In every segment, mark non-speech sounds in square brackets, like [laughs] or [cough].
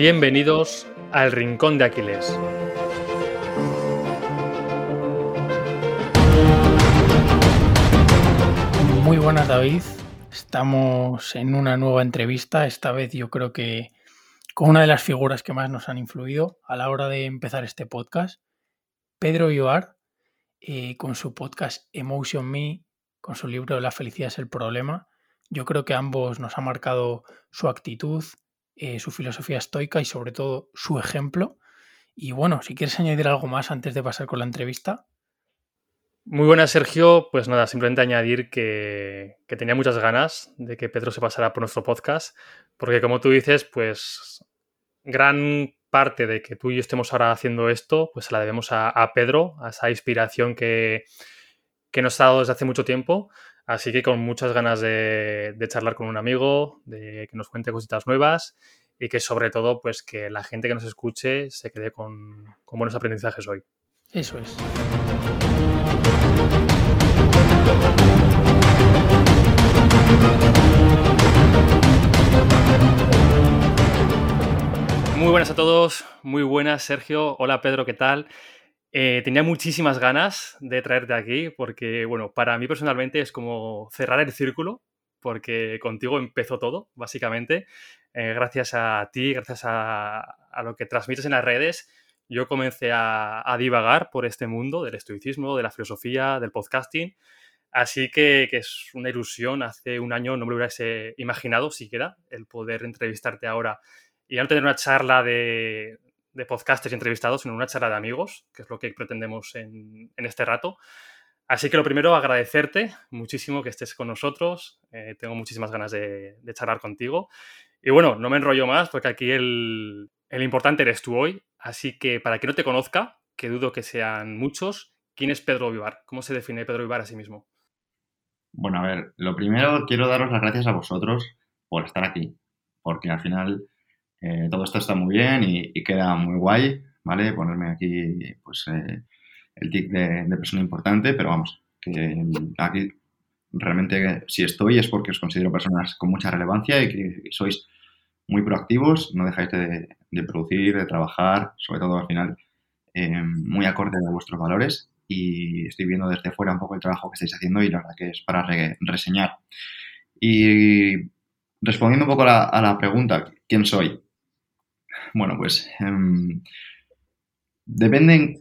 Bienvenidos al Rincón de Aquiles. Muy buenas David, estamos en una nueva entrevista, esta vez yo creo que con una de las figuras que más nos han influido a la hora de empezar este podcast, Pedro Ioar, eh, con su podcast Emotion Me, con su libro La felicidad es el problema. Yo creo que ambos nos ha marcado su actitud, eh, su filosofía estoica y sobre todo su ejemplo. Y bueno, si quieres añadir algo más antes de pasar con la entrevista. Muy buenas, Sergio. Pues nada, simplemente añadir que, que, tenía muchas ganas de que Pedro se pasara por nuestro podcast, porque como tú dices, pues gran parte de que tú y yo estemos ahora haciendo esto, pues se la debemos a, a Pedro, a esa inspiración que, que nos ha dado desde hace mucho tiempo. Así que con muchas ganas de, de, charlar con un amigo, de que nos cuente cositas nuevas y que sobre todo, pues que la gente que nos escuche se quede con, con buenos aprendizajes hoy. Eso es. Muy buenas a todos, muy buenas Sergio, hola Pedro, ¿qué tal? Eh, tenía muchísimas ganas de traerte aquí porque, bueno, para mí personalmente es como cerrar el círculo porque contigo empezó todo, básicamente. Eh, gracias a ti, gracias a, lo que transmites en las redes, yo comencé a, a, divagar por este mundo del estoicismo, de la filosofía, del podcasting. Así que, que, es una ilusión. Hace un año no me lo hubiese imaginado siquiera el poder entrevistarte ahora y no tener una charla de, de podcasters y entrevistados, sino una charla de amigos, que es lo que pretendemos en, en este rato. Así que lo primero, agradecerte muchísimo que estés con nosotros. Eh, tengo muchísimas ganas de, de, charlar contigo. Y bueno, no me enrollo más porque aquí el, el, importante eres tú hoy. Así que para quien no te conozca, que dudo que sean muchos, ¿quién es Pedro Vivar? ¿Cómo se define Pedro Vivar a sí mismo? Bueno, a ver, lo primero quiero daros las gracias a vosotros por estar aquí, porque al final eh, todo esto está muy bien y, queda muy guay, ¿vale? Ponerme aquí, pues, eh, el tic de, persona importante, pero vamos, que aquí realmente si estoy es porque os considero personas con mucha relevancia y que sois muy proactivos, no dejáis de, producir, de trabajar, sobre todo al final eh, muy acorde a vuestros valores y estoy viendo desde fuera un poco el trabajo que estáis haciendo y la verdad que es para re, reseñar. Y respondiendo un poco a la pregunta, ¿quién soy? Bueno, pues eh, depende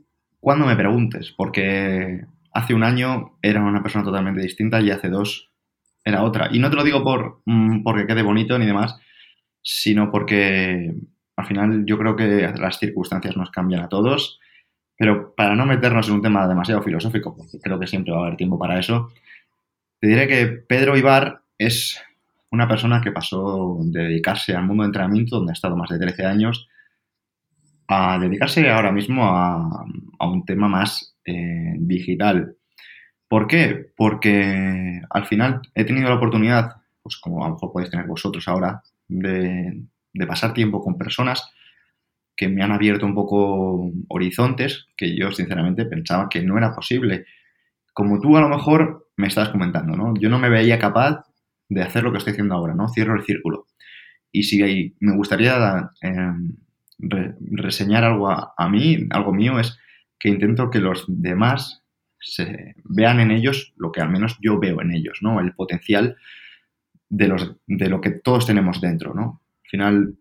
me preguntes, porque hace un año era una persona totalmente distinta y hace dos era otra. Y no te lo digo por mm, porque quede bonito ni demás, sino porque al final yo creo que las circunstancias nos cambian a todos, pero para no meternos en un tema demasiado filosófico, porque creo que siempre va a haber tiempo para eso, te diré que Pedro Ibar es una persona que pasó de dedicarse al mundo de entrenamiento, donde ha estado más de 13 años, a dedicarse ahora mismo a, un tema más eh, digital. ¿Por qué? Porque al final he tenido la oportunidad, pues como a lo mejor podéis tener vosotros ahora, de, de pasar tiempo con personas que me han abierto un poco horizontes que yo sinceramente pensaba que no era posible. Como tú a lo mejor me estás comentando, ¿no? Yo no me veía capaz de hacer lo que estoy haciendo ahora, ¿no? Cierro el círculo. Y si me gustaría re, reseñar algo a, a, mí, algo mío, es que intento que los demás se vean en ellos lo que al menos yo veo en ellos, ¿no? El potencial de, los, de lo que todos tenemos dentro, ¿no? Al final,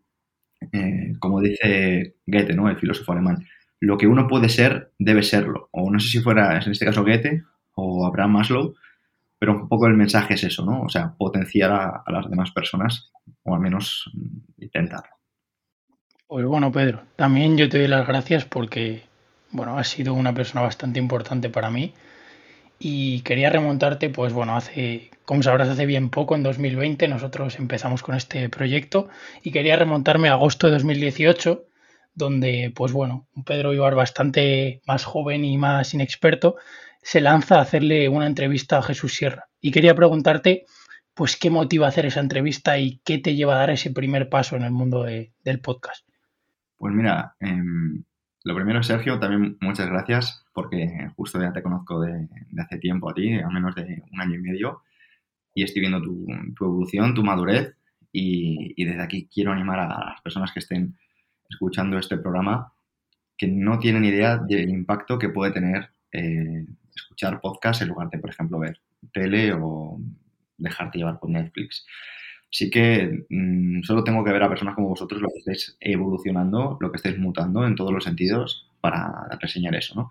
eh, como dice Goethe, ¿no? El filósofo alemán, lo que uno puede ser, debe serlo. O no sé si fuera, en este caso, Goethe o Abraham Maslow, pero un poco el mensaje es eso, ¿no? O sea, potenciar a, las demás personas, o al menos mm, intentarlo. Pues bueno, Pedro, también yo te doy las gracias porque, bueno, has sido una persona bastante importante para mí y quería remontarte, pues bueno, hace, como sabrás, hace bien poco, en 2020, nosotros empezamos con este proyecto y quería remontarme a agosto de 2018, donde, pues bueno, un Pedro Ibar bastante más joven y más inexperto se lanza a hacerle una entrevista a Jesús Sierra. Y quería preguntarte, pues, ¿qué motiva hacer esa entrevista y qué te lleva a dar ese primer paso en el mundo de, del podcast? Pues mira, eh, lo primero, Sergio, también muchas gracias porque justo ya te conozco de, hace tiempo a ti, a menos de un año y medio, y estoy viendo tu, tu evolución, tu madurez, y, y, desde aquí quiero animar a las personas que estén escuchando este programa que no tienen idea del impacto que puede tener eh, escuchar podcast en lugar de, por ejemplo, ver tele o dejarte llevar por Netflix. Así que mm, solo tengo que ver a personas como vosotros lo que estáis evolucionando, lo que estáis mutando en todos los sentidos para reseñar eso, ¿no?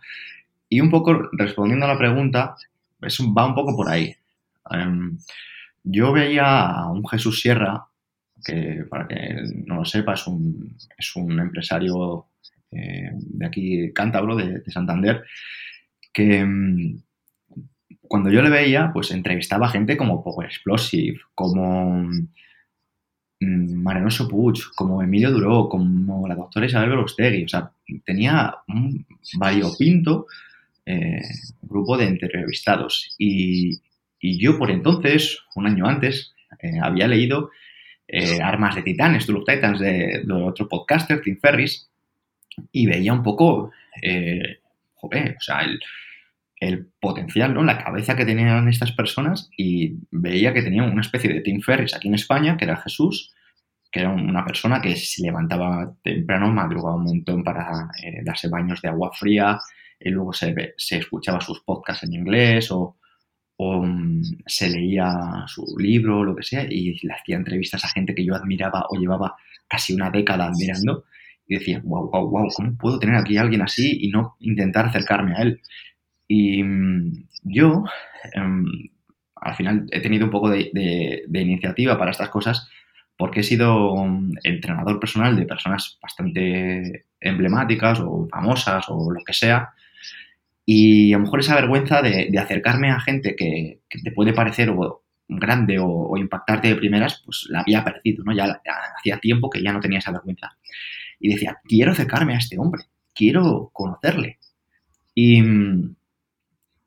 Y un poco respondiendo a la pregunta, va un poco por ahí. Em, yo veía a un Jesús Sierra, que para que no lo sepa, es un, es un empresario eh, de aquí, cántabro, de, Santander, que em, cuando yo le veía, pues entrevistaba gente como Power Explosive, como mm, Marenoso Puig, como Emilio Duró, como la doctora Isabel Berostegui. O sea, tenía un variopinto eh, grupo de entrevistados. Y, yo por entonces, un año antes, eh, había leído eh, Armas de Titanes, Tool of Titans, de, otro podcaster, Tim Ferris, y veía un poco, joder, o sea, el, potencial, ¿no? La cabeza que tenían estas personas y veía que tenían una especie de Tim Ferris aquí en España, que era Jesús, que era una persona que se levantaba temprano, madrugaba un montón para darse baños de agua fría, y luego se, se escuchaba sus podcasts en inglés o, mm, se leía su libro o lo que sea y le hacía entrevistas a gente que yo admiraba o llevaba casi una década admirando y decía, wow, wow, wow, ¿cómo puedo tener aquí a alguien así y no intentar acercarme a él? Y mm, yo, em, al final, he tenido un poco de, de, iniciativa para estas cosas porque he sido mm, entrenador personal de personas bastante emblemáticas o famosas o lo que sea, y a lo mejor esa vergüenza de, acercarme a gente que, te puede parecer grande o, impactarte de primeras, pues la había perdido, ¿no? Ya, hacía tiempo que ya no tenía esa vergüenza. Y decía, quiero acercarme a este hombre, quiero conocerle. Y,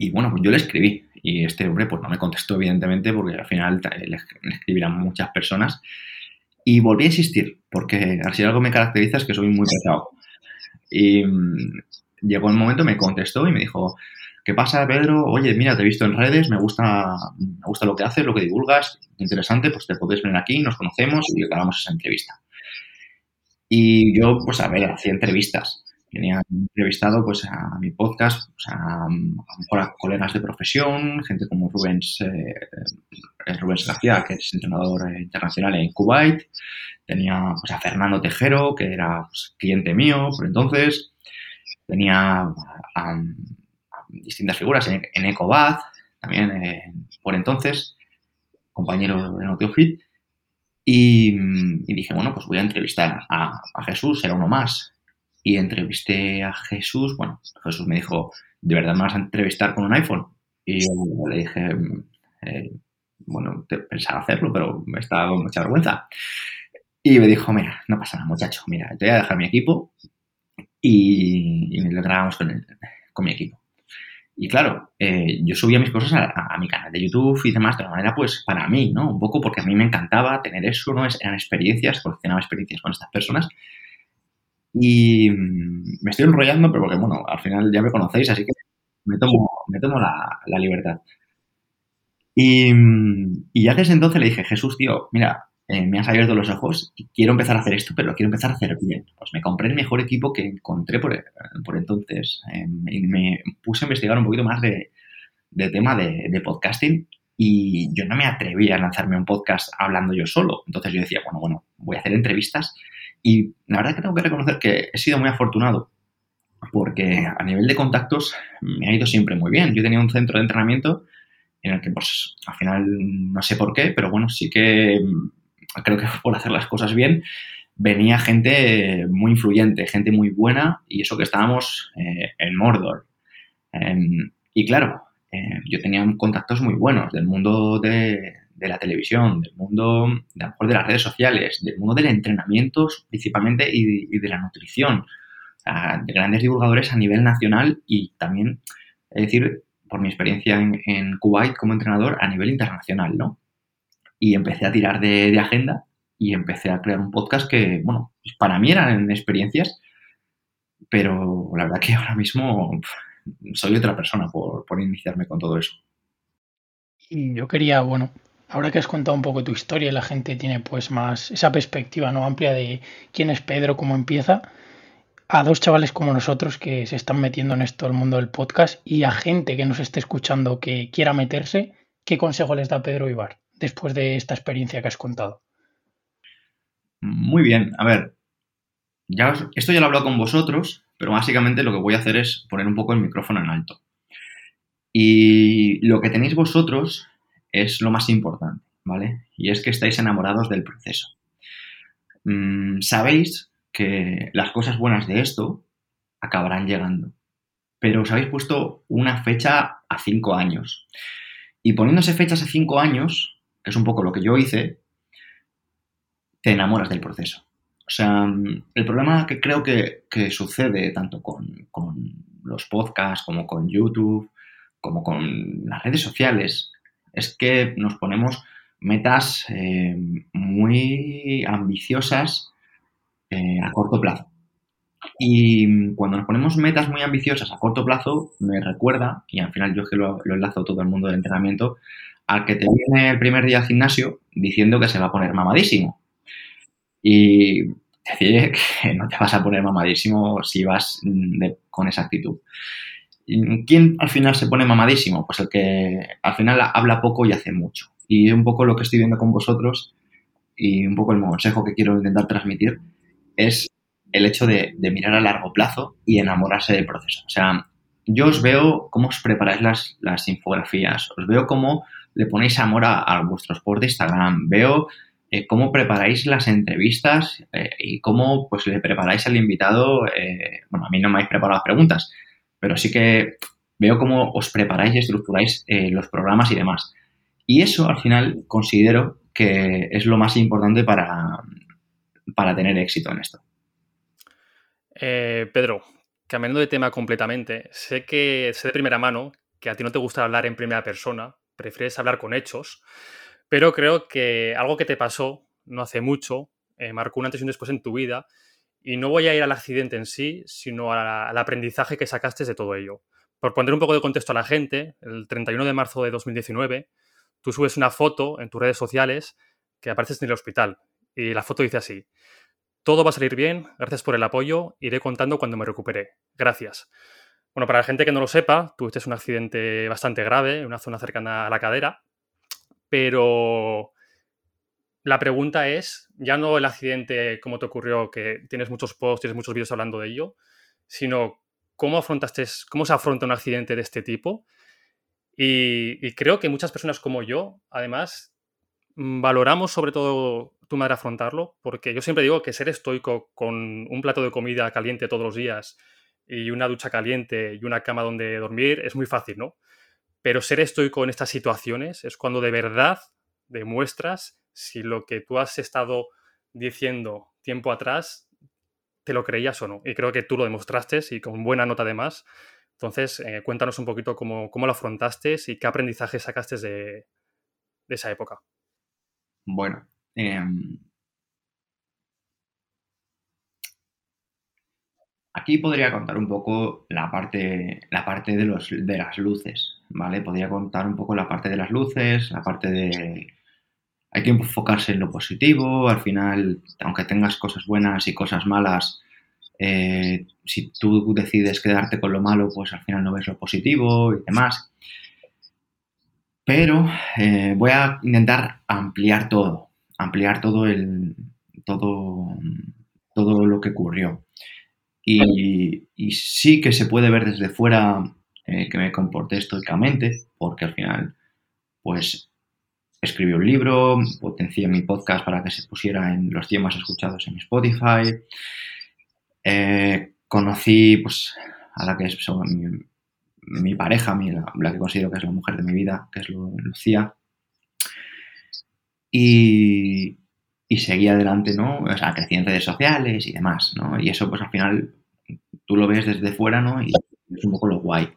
bueno, pues yo le escribí. Y este hombre pues no me contestó, evidentemente, porque al final le, escribirán muchas personas. Y volví a insistir, porque si algo me caracteriza es que soy muy pesado. Y, llegó el momento, me contestó y me dijo, ¿qué pasa, Pedro? Oye, mira, te he visto en redes, me gusta, me gusta lo que haces, lo que divulgas, interesante, pues te puedes venir aquí, nos conocemos y grabamos esa entrevista. Y yo, pues a ver, hacía entrevistas. Tenía entrevistado pues a mi podcast, pues, a, a, mejor a colegas de profesión, gente como Rubens, eh, Rubens García, que es entrenador internacional en Kuwait. Tenía pues, a Fernando Tejero, que era pues, cliente mío por entonces tenía a, distintas figuras en, en Ecobath, también eh, por entonces, compañero de Notiofit, y, y, dije, bueno, pues voy a entrevistar a, Jesús, era uno más. Y entrevisté a Jesús, bueno, Jesús me dijo, ¿de verdad me vas a entrevistar con un iPhone? Y yo le dije, eh, bueno, pensaba hacerlo, pero me estaba con mucha vergüenza. Y me dijo, mira, no pasa nada, muchacho, mira, te voy a dejar mi equipo, y, lo grabamos con, con mi equipo. Y claro, eh, yo subía mis cosas a, mi canal de YouTube y demás de una manera, pues, para mí, ¿no? Un poco porque a mí me encantaba tener eso, ¿no? Eran experiencias, coleccionaba experiencias con estas personas. Y mm, me estoy enrollando, pero porque, bueno, al final ya me conocéis, así que me tomo, me tomo la, la libertad. Y, mm, y ya desde entonces le dije, Jesús, tío, mira, eh, me has abierto los ojos y quiero empezar a hacer esto, pero quiero empezar a hacer bien. Pues me compré el mejor equipo que encontré por, entonces em, y me puse a investigar un poquito más de, tema de, podcasting y yo no me atreví a lanzarme un podcast hablando yo solo. Entonces yo decía, bueno, bueno, voy a hacer entrevistas y la verdad es que tengo que reconocer que he sido muy afortunado porque a nivel de contactos me ha ido siempre muy bien. Yo tenía un centro de entrenamiento en el que, pues, al final no sé por qué, pero bueno, sí que creo que [laughs] por hacer las cosas bien, venía gente muy influyente, gente muy buena, y eso que estábamos eh, en Mordor. Em, y claro, eh, yo tenía contactos muy buenos del mundo de, la televisión, del mundo de, mejor de las redes sociales, del mundo del entrenamiento principalmente y, de la nutrición, de grandes divulgadores a nivel nacional y también, es decir, por mi experiencia en, en Kuwait como entrenador a nivel internacional, ¿no? y empecé a tirar de, agenda y empecé a crear un podcast que, bueno, pues para mí eran experiencias, pero la verdad que ahora mismo soy otra persona por, iniciarme con todo eso. Y yo quería, bueno, ahora que has contado un poco tu historia, la gente tiene pues más esa perspectiva no amplia de quién es Pedro, cómo empieza, a dos chavales como nosotros que se están metiendo en esto el mundo del podcast y a gente que nos esté escuchando que quiera meterse, ¿qué consejo les da Pedro Ibar después de esta experiencia que has contado? Muy bien, a ver, ya esto ya lo he hablado con vosotros, pero básicamente lo que voy a hacer es poner un poco el micrófono en alto. Y lo que tenéis vosotros es lo más importante, ¿vale? Y es que estáis enamorados del proceso. Mm, sabéis que las cosas buenas de esto acabarán llegando, pero os habéis puesto una fecha a cinco años. Y poniéndose fechas a cinco años, que es un poco lo que yo hice, te enamoras del proceso. O sea, el problema que creo que, sucede tanto con, los podcasts como con YouTube, como con las redes sociales, es que nos ponemos metas eh, muy ambiciosas eh, a corto plazo. Y cuando nos ponemos metas muy ambiciosas a corto plazo, me recuerda, y al final yo que lo, enlazo todo el mundo del entrenamiento, al que te viene el primer día al gimnasio diciendo que se va a poner mamadísimo. Y decir [laughs] que no te vas a poner mamadísimo si vas con esa actitud. ¿Quién al final se pone mamadísimo? Pues el que al final habla poco y hace mucho. Y un poco lo que estoy viendo con vosotros y un poco el consejo que quiero intentar transmitir es el hecho de, mirar a largo plazo y enamorarse del proceso. O sea, yo os veo cómo os preparáis las, las infografías, os veo cómo le ponéis amor a, a vuestros posts de Instagram, veo eh, cómo preparáis las entrevistas eh, y cómo pues le preparáis al invitado. Eh, bueno, a mí no me habéis preparado las preguntas, pero sí que veo cómo os preparáis y estructuráis los programas y demás. Y eso al final considero que es lo más importante para, para tener éxito en esto. Pedro, cambiando de tema completamente, sé que sé de primera mano que a ti no te gusta hablar en primera persona, prefieres hablar con hechos. Pero creo que algo que te pasó no hace mucho eh, marcó un antes y un después en tu vida. Y no voy a ir al accidente en sí, sino al aprendizaje que sacaste de todo ello. Por poner un poco de contexto a la gente, el 31 de marzo de 2019, tú subes una foto en tus redes sociales que apareces en el hospital. Y la foto dice así, todo va a salir bien, gracias por el apoyo, iré contando cuando me recupere. Gracias. Bueno, para la gente que no lo sepa, tuviste un accidente bastante grave en una zona cercana a la cadera pero la pregunta es, ya no el accidente como te ocurrió, que tienes muchos posts, tienes muchos vídeos hablando de ello, sino cómo afrontaste, cómo se afronta un accidente de este tipo. Y, creo que muchas personas como yo, además, mm, valoramos sobre todo tu manera de afrontarlo, porque yo siempre digo que ser estoico con un plato de comida caliente todos los días y una ducha caliente y una cama donde dormir es muy fácil, ¿no? Pero ser estoico en estas situaciones es cuando de verdad demuestras si lo que tú has estado diciendo tiempo atrás te lo creías o no. Y creo que tú lo demostraste y con buena nota además. Entonces, eh, cuéntanos un poquito cómo, lo afrontaste y qué aprendizaje sacaste de, esa época. Bueno, em, Aquí podría contar un poco la parte, la parte de, los, de las luces, ¿vale? Podría contar un poco la parte de las luces, la parte de... Hay que enfocarse en lo positivo, al final, aunque tengas cosas buenas y cosas malas, eh, si tú decides quedarte con lo malo, pues al final no ves lo positivo y demás. Pero eh, voy a intentar ampliar todo, ampliar todo el todo, todo lo que ocurrió. Y, sí que se puede ver desde fuera eh, que me comporté estoicamente, porque al final, pues, escribí un libro, potencié mi podcast para que se pusiera en los temas escuchados en Spotify. Eh, conocí, pues, a la que es mi, pareja, la, que considero que es la mujer de mi vida, que es Lucía. Y, y seguí adelante, ¿no? O sea, crecí en redes sociales y demás, ¿no? Y eso, pues al final, tú lo ves desde fuera, ¿no? Y es un poco lo guay.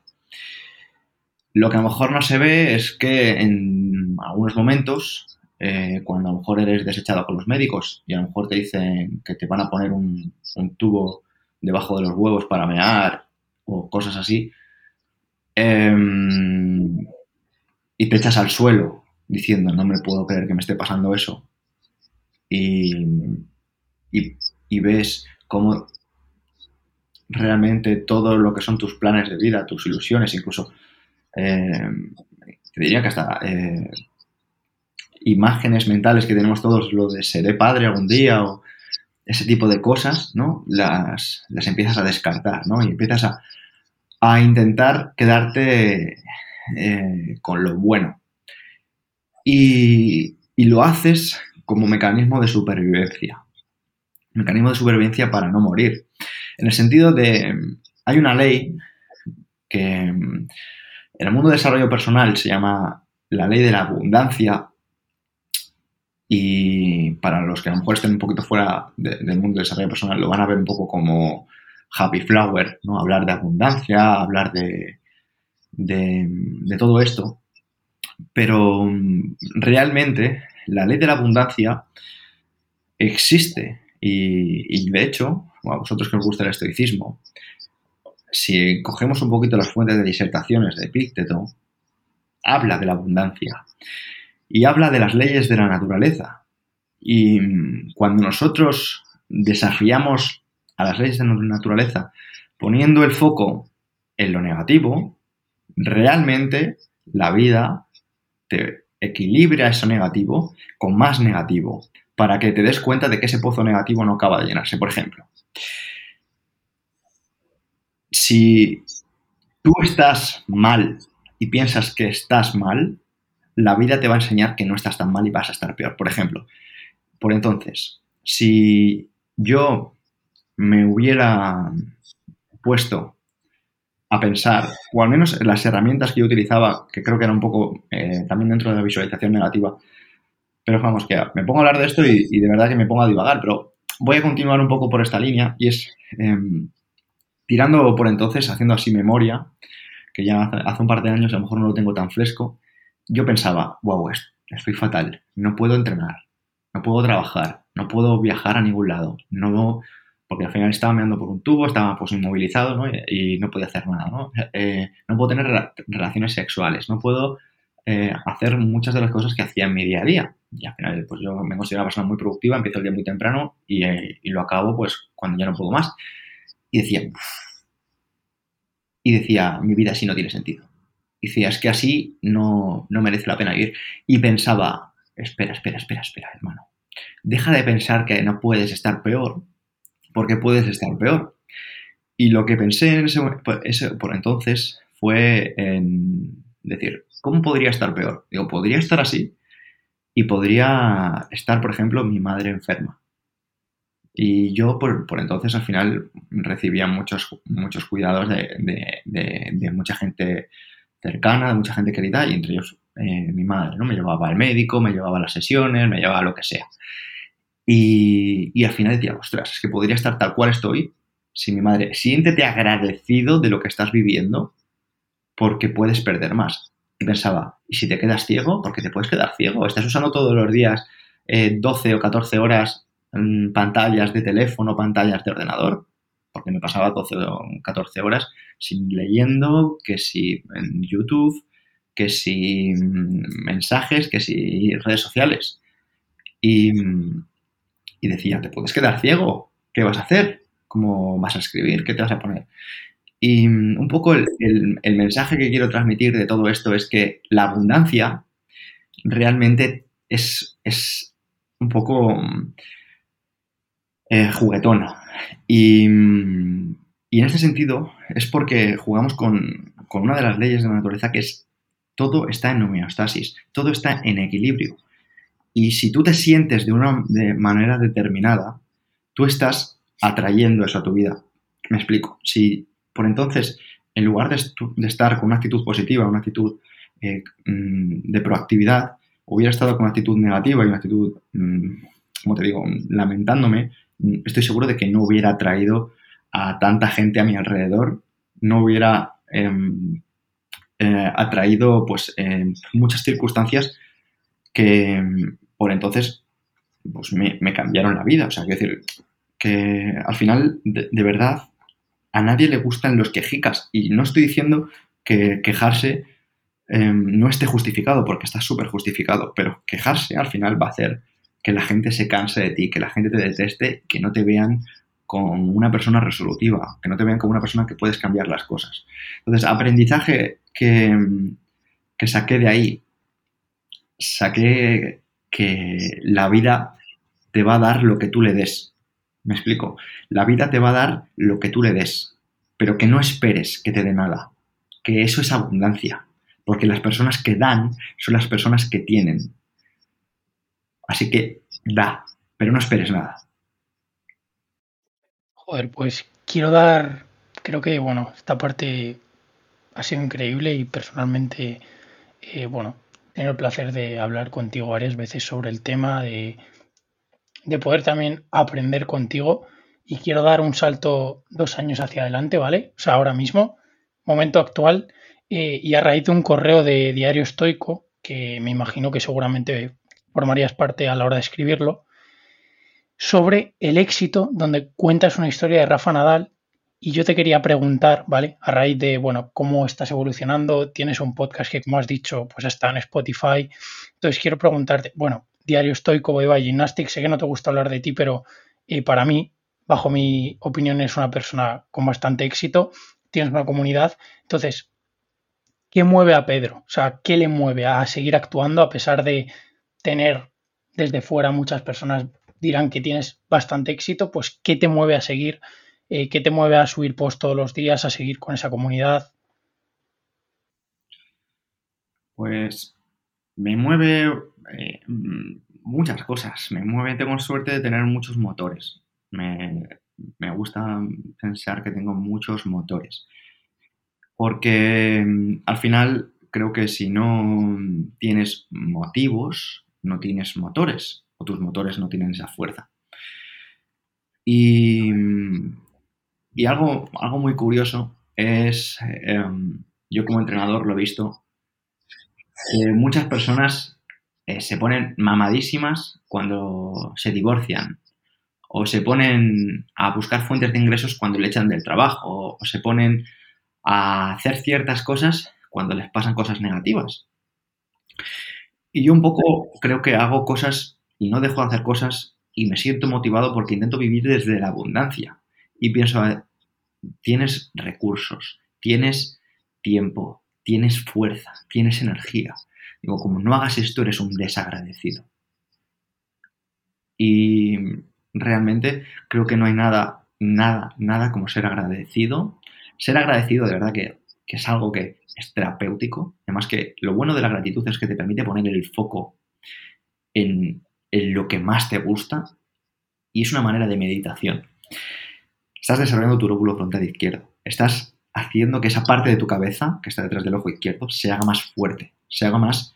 Lo que a lo mejor no se ve es que en algunos momentos, eh, cuando a lo mejor eres desechado con los médicos y a lo mejor te dicen que te van a poner un, tubo debajo de los huevos para mear o cosas así, em, y te echas al suelo diciendo, no me puedo creer que me esté pasando eso. Y, y, ves cómo realmente todo lo que son tus planes de vida, tus ilusiones, incluso, eh, diría que hasta eh, imágenes mentales que tenemos todos, lo de seré padre algún día o ese tipo de cosas, ¿no? Las, las empiezas a descartar, ¿no? Y empiezas a, a intentar quedarte eh, con lo bueno. Y, y, lo haces como mecanismo de supervivencia. Mecanismo de supervivencia para no morir. En el sentido de, hay una ley que en el mundo de desarrollo personal se llama la ley de la abundancia y para los que a lo mejor estén un poquito fuera del mundo del desarrollo personal, lo van a ver un poco como happy flower, ¿no? Hablar de abundancia, hablar de, de, todo esto. Pero mm, realmente la ley de la abundancia existe y, de hecho, a vosotros que os gusta el estoicismo, si cogemos un poquito las fuentes de disertaciones de Epicteto, habla de la abundancia y habla de las leyes de la naturaleza. Y cuando nosotros desafiamos a las leyes de la naturaleza poniendo el foco en lo negativo, realmente la vida te equilibra eso negativo con más negativo para que te des cuenta de que ese pozo negativo no acaba de llenarse. Por ejemplo, si tú estás mal y piensas que estás mal, la vida te va a enseñar que no estás tan mal y vas a estar peor. Por ejemplo, por entonces, si yo me hubiera puesto a pensar, o al menos las herramientas que yo utilizaba, que creo que era un poco eh, también dentro de la visualización negativa, pero vamos, que me pongo a hablar de esto y, de verdad que me pongo a divagar, pero voy a continuar un poco por esta línea y es em, tirando por entonces, haciendo así memoria, que ya hace un par de años a lo mejor no lo tengo tan fresco, yo pensaba, wow, estoy fatal, no puedo entrenar, no puedo trabajar, no puedo viajar a ningún lado, no, porque al final estaba meando por un tubo, estaba pues inmovilizado ¿no? y, no podía hacer nada, ¿no? Eh, no puedo tener relaciones sexuales, no puedo eh, hacer muchas de las cosas que hacía en mi día a día. Y al final, pues yo me considero una persona muy productiva, empiezo el día muy temprano y, eh, y lo acabo pues cuando ya no puedo más. Y decía, y decía, mi vida así no tiene sentido. Y decía, es que así no, no merece la pena vivir. Y pensaba, espera, espera, espera, espera, hermano. Deja de pensar que no puedes estar peor, porque puedes estar peor. Y lo que pensé en ese, por entonces fue en decir, ¿cómo podría estar peor? Digo, podría estar así y podría estar, por ejemplo, mi madre enferma. Y yo por, entonces al final recibía muchos, muchos cuidados de, de mucha gente cercana, de mucha gente querida, y entre ellos eh, mi madre, ¿no? Me llevaba al médico, me llevaba a las sesiones, me llevaba a lo que sea. Y, al final decía, ostras, es que podría estar tal cual estoy si mi madre, siéntete agradecido de lo que estás viviendo porque puedes perder más. Y pensaba, ¿y si te quedas ciego? Porque te puedes quedar ciego. Estás usando todos los días 12 eh, o 14 horas pantallas de teléfono, pantallas de ordenador porque me pasaba 12 o 14 horas sin leyendo, que si en YouTube, que si mm, mensajes, que si redes sociales. Y, decía, ¿te puedes quedar ciego? ¿Qué vas a hacer? ¿Cómo vas a escribir? ¿Qué te vas a poner? Y mm, un poco el, mensaje que quiero transmitir de todo esto es que la abundancia realmente es, es un poco eh, juguetona. Y, en este sentido es porque jugamos con, una de las leyes de la naturaleza que es todo está en homeostasis, todo está en equilibrio. Y si tú te sientes de una manera determinada, tú estás atrayendo eso a tu vida. Me explico. Si por entonces, en lugar de, estar con una actitud positiva, una actitud eh, mm, de proactividad, hubiera estado con una actitud negativa y una actitud, mm, como te digo, lamentándome, estoy seguro de que no hubiera traído a tanta gente a mi alrededor, no hubiera em, eh, atraído pues muchas circunstancias que em, por entonces pues me, cambiaron la vida. O sea, quiero decir que al final, de, verdad, a nadie le gustan los quejicas. Y no estoy diciendo que quejarse em, no esté justificado, porque está súper justificado, pero quejarse al final va a hacer que la gente se canse de ti, que la gente te deteste, que no te vean como una persona resolutiva, que no te vean como una persona que puedes cambiar las cosas. Entonces, aprendizaje que, que saqué de ahí, saqué que la vida te va a dar lo que tú le des. Me explico. La vida te va a dar lo que tú le des, pero que no esperes que te dé nada, que eso es abundancia, porque las personas que dan son las personas que tienen. Así que da, pero no esperes nada. Joder, pues quiero dar, creo que, bueno, esta parte ha sido increíble y personalmente, eh, bueno, tengo el placer de hablar contigo varias veces sobre el tema, de, de poder también aprender contigo y quiero dar un salto dos años hacia adelante, ¿vale? O sea, ahora mismo, momento actual, eh, y a raíz de un correo de Diario Estoico, que me imagino que seguramente formarías parte a la hora de escribirlo, sobre el éxito, donde cuentas una historia de Rafa Nadal. Y yo te quería preguntar, ¿vale? A raíz de, bueno, cómo estás evolucionando, tienes un podcast que, como has dicho, pues está en Spotify. Entonces quiero preguntarte, bueno, Diario Estoico, Beba Gymnastics, sé que no te gusta hablar de ti, pero eh, para mí, bajo mi opinión, es una persona con bastante éxito, tienes una comunidad. Entonces, ¿qué mueve a Pedro? O sea, ¿qué le mueve a seguir actuando a pesar de tener desde fuera muchas personas dirán que tienes bastante éxito, pues ¿qué te mueve a seguir? Eh, ¿Qué te mueve a subir post todos los días, a seguir con esa comunidad? Pues me mueve eh, muchas cosas. Me mueve, tengo suerte de tener muchos motores. Me, me gusta pensar que tengo muchos motores. Porque mm, al final creo que si no tienes motivos, no tienes motores o tus motores no tienen esa fuerza. Y, algo, algo muy curioso es, em, yo como entrenador lo he visto, muchas personas eh, se ponen mamadísimas cuando se divorcian o se ponen a buscar fuentes de ingresos cuando le echan del trabajo o se ponen a hacer ciertas cosas cuando les pasan cosas negativas. Y yo un poco creo que hago cosas y no dejo de hacer cosas y me siento motivado porque intento vivir desde la abundancia. Y pienso, tienes recursos, tienes tiempo, tienes fuerza, tienes energía. Digo, como no hagas esto, eres un desagradecido. Y realmente creo que no hay nada, nada, nada como ser agradecido. Ser agradecido de verdad que, que es algo que es terapéutico. Además que lo bueno de la gratitud es que te permite poner el foco en, en lo que más te gusta y es una manera de meditación. Estás desarrollando tu lóbulo frontal izquierdo. Estás haciendo que esa parte de tu cabeza, que está detrás del ojo izquierdo, se haga más fuerte, se haga más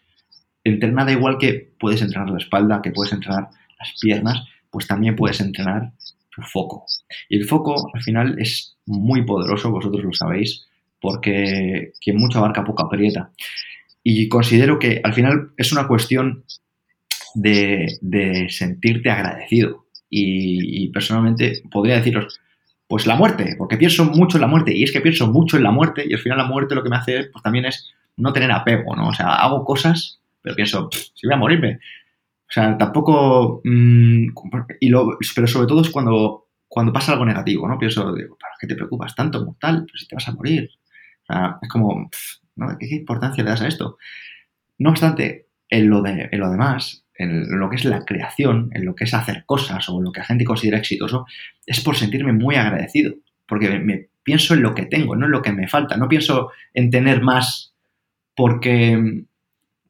entrenada igual que puedes entrenar la espalda, que puedes entrenar las piernas, pues también puedes entrenar tu foco. Y el foco al final es muy poderoso, vosotros lo sabéis, porque quien mucho abarca poco aprieta. Y considero que al final es una cuestión de, sentirte agradecido. Y, personalmente podría deciros, pues la muerte, porque pienso mucho en la muerte, y es que pienso mucho en la muerte, y al final la muerte lo que me hace pues, también es no tener apego, ¿no? O sea, hago cosas, pero pienso, si voy a morirme. O sea, tampoco... Mm, y lo, pero sobre todo es cuando, cuando pasa algo negativo, ¿no? Pienso, digo, ¿para qué te preocupas tanto, mortal? Pero si te vas a morir. Es como, ¿no? ¿qué importancia le das a esto? No obstante, en lo, de, en lo demás, en lo que es la creación, en lo que es hacer cosas o lo que la gente considera exitoso, es por sentirme muy agradecido, porque me, pienso en lo que tengo, no en lo que me falta, no pienso en tener más porque,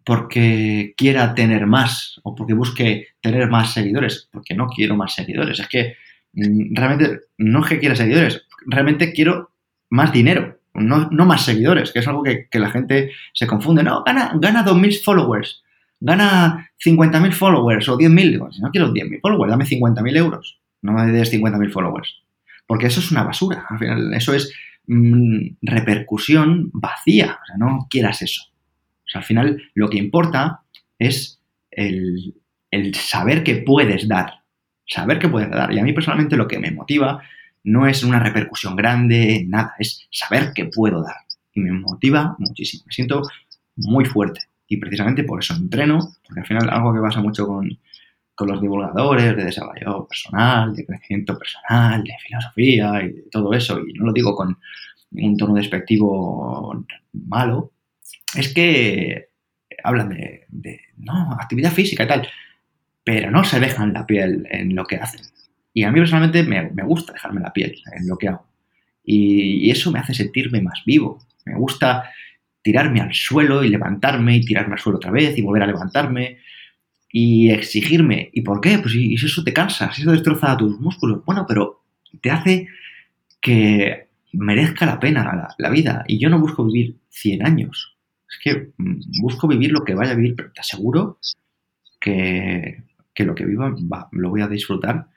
porque quiera tener más o porque busque tener más seguidores, porque no quiero más seguidores, es que mm, realmente no es que quiera seguidores, realmente quiero más dinero, no, más seguidores, que es algo que, la gente se confunde, no, gana, gana 2.000 followers, gana 50.000 followers o 10.000, digo, si no quiero 10.000 followers, dame 50.000 euros, no me des 50.000 followers. Porque eso es una basura, al final, eso es mm, repercusión vacía, o sea, no quieras eso. Al final lo que importa es el, el saber que puedes dar, saber que puedes dar. Y a mí personalmente lo que me motiva no es una repercusión grande, nada, es saber que puedo dar. Y me motiva muchísimo. Me siento muy fuerte. Y precisamente por eso entreno, porque al final algo que pasa mucho con, con los divulgadores de desarrollo personal, de crecimiento personal, de filosofía y todo eso, y no lo digo con un tono despectivo malo, es que hablan de, no, actividad física y tal, pero no se dejan la piel en lo que hacen. Y a mí personalmente me, me gusta dejarme la piel en lo que hago. Y, y, eso me hace sentirme más vivo. Me gusta tirarme al suelo y levantarme y tirarme al suelo otra vez y volver a levantarme y exigirme. ¿Y por qué? Pues si, si eso te cansa, si eso destroza tus músculos. Bueno, pero te hace que merezca la pena la, vida. Y yo no busco vivir 100 años. Es que mm, busco vivir lo que vaya a vivir, pero te aseguro que, que lo que viva va, lo voy a disfrutar.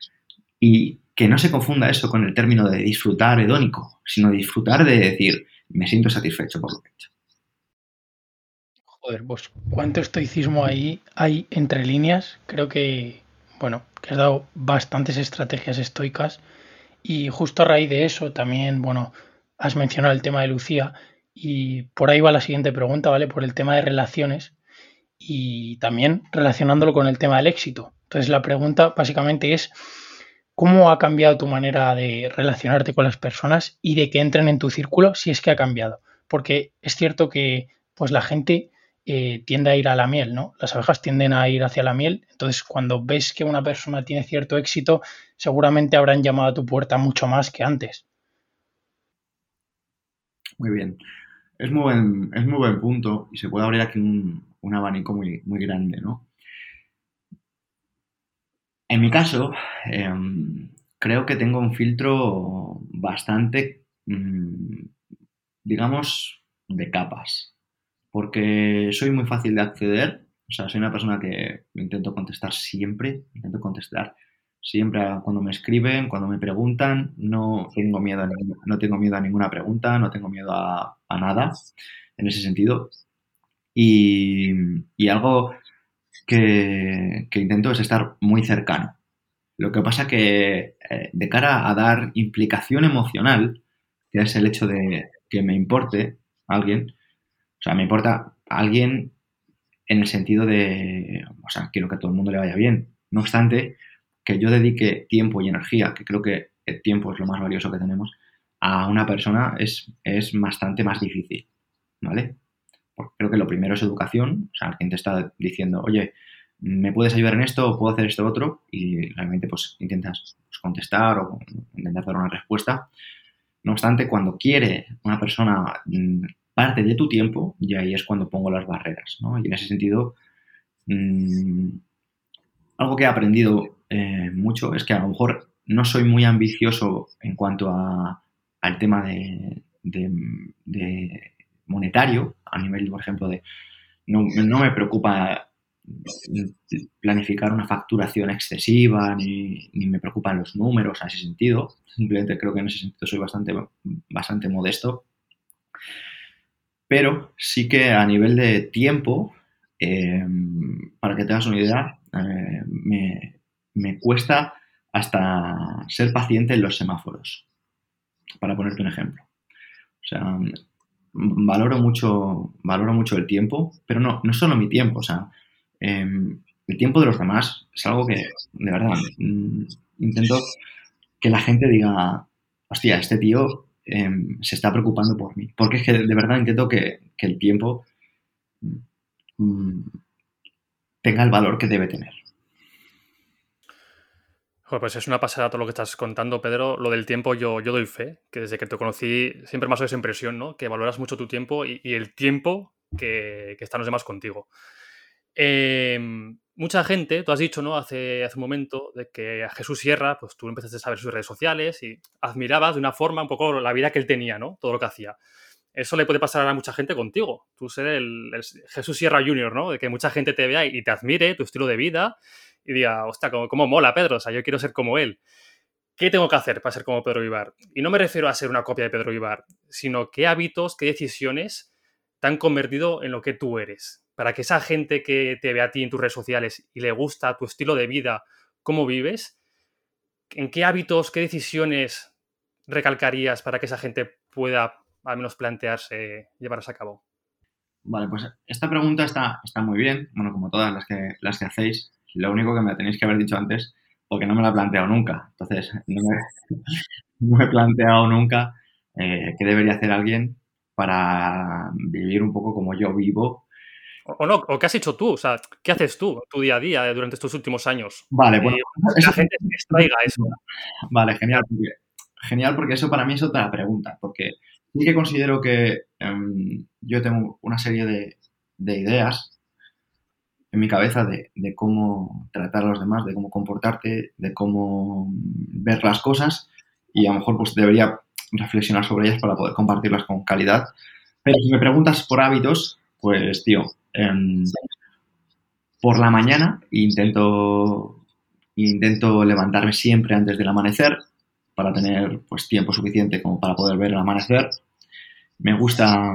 Y que no se confunda eso con el término de disfrutar hedónico, sino disfrutar de decir, me siento satisfecho por lo que he hecho. Joder, pues cuánto estoicismo ahí hay entre líneas. Creo que, bueno, que has dado bastantes estrategias estoicas y justo a raíz de eso también, bueno, has mencionado el tema de Lucía y por ahí va la siguiente pregunta, ¿vale? Por el tema de relaciones y también relacionándolo con el tema del éxito. Entonces la pregunta básicamente es, ¿cómo ha cambiado tu manera de relacionarte con las personas y de que entren en tu círculo si es que ha cambiado? Porque es cierto que pues la gente eh, tiende a ir a la miel, ¿no? Las abejas tienden a ir hacia la miel, entonces cuando ves que una persona tiene cierto éxito, seguramente habrán llamado a tu puerta mucho más que antes. Muy bien. Es muy buen, punto y se puede abrir aquí un, abanico muy grande, ¿no? En mi caso, eh, creo que tengo un filtro bastante, mmm, digamos, de capas porque soy muy fácil de acceder, o sea, soy una persona que intento contestar siempre, intento contestar siempre cuando me escriben, cuando me preguntan, no tengo miedo a, no tengo miedo a ninguna pregunta, no tengo miedo a, nada en ese sentido. Y algo que, que, intento es estar muy cercano. Lo que pasa que eh, de cara a dar implicación emocional, que es el hecho de que me importe alguien, o sea, me importa alguien en el sentido de, o sea, quiero que a todo el mundo le vaya bien. No obstante, que yo dedique tiempo y energía, que creo que el tiempo es lo más valioso que tenemos, a una persona es, es bastante más difícil, ¿vale? Creo que lo primero es educación, o sea, alguien te está diciendo, oye, ¿me puedes ayudar en esto puedo hacer esto otro? Y realmente pues intentas pues, contestar o intentar dar una respuesta. No obstante, cuando quiere una persona mm, parte de tu tiempo y ahí es cuando pongo las barreras, ¿no? Y en ese sentido, mmm, algo que he aprendido eh, mucho es que a lo mejor no soy muy ambicioso en cuanto a, al tema de, monetario, a nivel, por ejemplo, de... No, no, me preocupa planificar una facturación excesiva, ni, ni, me preocupan los números a ese sentido. Simplemente creo que en ese sentido soy bastante, bastante modesto pero sí que a nivel de tiempo, eh, para que tengas una idea, eh, me, me, cuesta hasta ser paciente en los semáforos, para ponerte un ejemplo. O sea, valoro mucho, valoro mucho el tiempo, pero no, no solo mi tiempo, o sea, eh, el tiempo de los demás es algo que, de verdad, mm, intento que la gente diga, hostia, este tío eh, se está preocupando por mí. Porque es que de verdad intento que, que el tiempo mmm, tenga el valor que debe tener. Pues es una pasada todo lo que estás contando, Pedro. Lo del tiempo, yo, yo doy fe, que desde que te conocí siempre me ha dado esa impresión, ¿no? Que valoras mucho tu tiempo y, el tiempo que, que, están los demás contigo. Eh, mucha gente, tú has dicho, ¿no? Hace, hace un momento, de que a Jesús Sierra, pues tú empezaste a saber sus redes sociales y admirabas de una forma un poco la vida que él tenía, ¿no? Todo lo que hacía. Eso le puede pasar a mucha gente contigo. Tú ser el, el Jesús Sierra Junior, ¿no? De que mucha gente te vea y te admire tu estilo de vida y diga, hostia, cómo, cómo mola Pedro, o sea, yo quiero ser como él. ¿Qué tengo que hacer para ser como Pedro Vivar? Y no me refiero a ser una copia de Pedro Vivar, sino qué hábitos, qué decisiones te han convertido en lo que tú eres para que esa gente que te ve a ti en tus redes sociales y le gusta tu estilo de vida, cómo vives, ¿en qué hábitos, qué decisiones recalcarías para que esa gente pueda al menos plantearse llevarlas a cabo? Vale, pues esta pregunta está, está muy bien, bueno, como todas las que, las que hacéis. Lo único que me tenéis que haber dicho antes, porque no me la he planteado nunca. Entonces, [laughs] no me, he planteado nunca eh, qué debería hacer alguien para vivir un poco como yo vivo. O, no, o qué has hecho tú, o sea, ¿qué haces tú tu día a día durante estos últimos años? Vale, bueno. que la gente extraiga [laughs] eso. Vale, genial, porque, genial, porque eso para mí es otra pregunta, porque sí que considero que em, yo tengo una serie de, ideas en mi cabeza de, cómo tratar a los demás, de cómo comportarte, de cómo ver las cosas y a lo mejor pues debería reflexionar sobre ellas para poder compartirlas con calidad. Pero si me preguntas por hábitos, pues tío, em, por la mañana intento, intento levantarme siempre antes del amanecer, para tener pues tiempo suficiente como para poder ver el amanecer. Me gusta,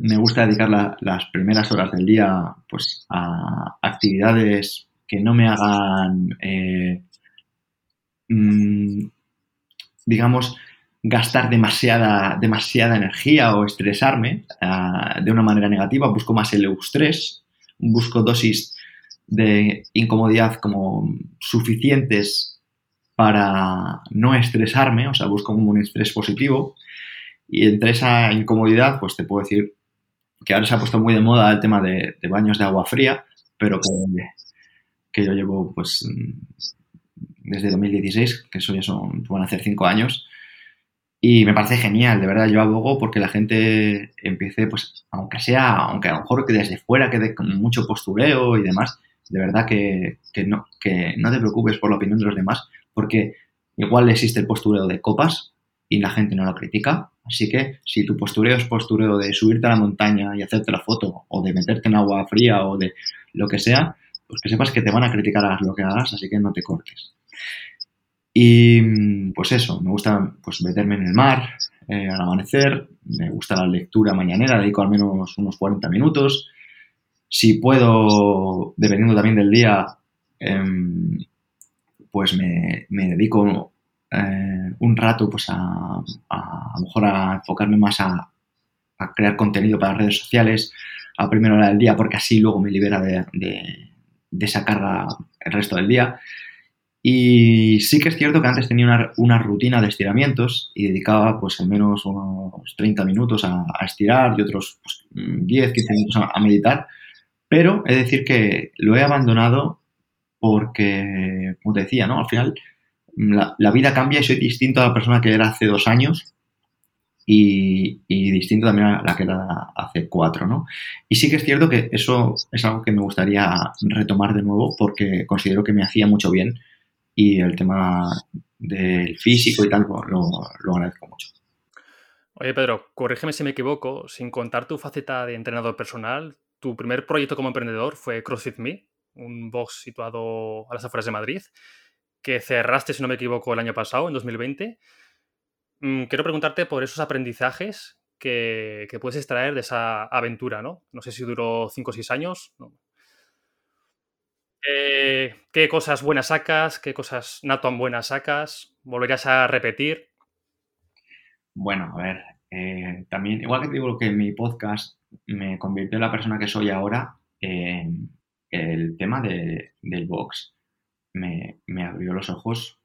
me gusta dedicar las primeras horas del día pues a actividades que no me hagan, eh, mm, digamos, gastar demasiada, demasiada energía o estresarme ah, de una manera negativa. Busco más el eustrés, busco dosis de incomodidad como suficientes para no estresarme, o sea, busco un estrés positivo. Y entre esa incomodidad, pues te puedo decir que ahora se ha puesto muy de moda el tema de, baños de agua fría, pero que, que, yo llevo pues desde 2016, que eso ya son, van a hacer cinco años, y me parece genial, de verdad, yo abogo porque la gente empiece, pues, aunque sea, aunque a lo mejor que desde fuera quede con mucho postureo y demás, de verdad que, que, no, que no te preocupes por la opinión de los demás, porque igual existe el postureo de copas y la gente no lo critica. Así que si tu postureo es postureo de subirte a la montaña y hacerte la foto, o de meterte en agua fría, o de lo que sea, pues que sepas que te van a criticar a lo que hagas, así que no te cortes. Y pues eso, me gusta pues meterme en el mar eh, al amanecer, me gusta la lectura mañanera, dedico al menos unos 40 minutos. Si puedo, dependiendo también del día, em, pues me, dedico eh, un rato pues a, lo mejor a enfocarme más a, crear contenido para redes sociales a primera hora del día porque así luego me libera de, esa carga el resto del día. Y sí que es cierto que antes tenía una, rutina de estiramientos y dedicaba pues al menos unos 30 minutos a, estirar y otros 10, pues, 15 minutos a, a, meditar. Pero es decir que lo he abandonado porque, como te decía, ¿no? Al final la, vida cambia y soy distinto a la persona que era hace dos años y, distinto también a la que era hace cuatro, ¿no? Y sí que es cierto que eso es algo que me gustaría retomar de nuevo porque considero que me hacía mucho bien y el tema del físico y tal lo, lo agradezco mucho. Oye, Pedro, corrígeme si me equivoco, sin contar tu faceta de entrenador personal, tu primer proyecto como emprendedor fue CrossFit Me un box situado a las afueras de Madrid, que cerraste, si no me equivoco, el año pasado, en 2020. Mm, quiero preguntarte por esos aprendizajes que, puedes extraer de esa aventura, ¿no? No sé si duró 5 o 6 años. Eh, ¿Qué cosas buenas sacas? ¿Qué cosas no tan buenas sacas? ¿Volverías a repetir? Bueno, a ver, eh, también, igual que te digo que mi podcast me convirtió en la persona que soy ahora, eh, el tema del box me, abrió los ojos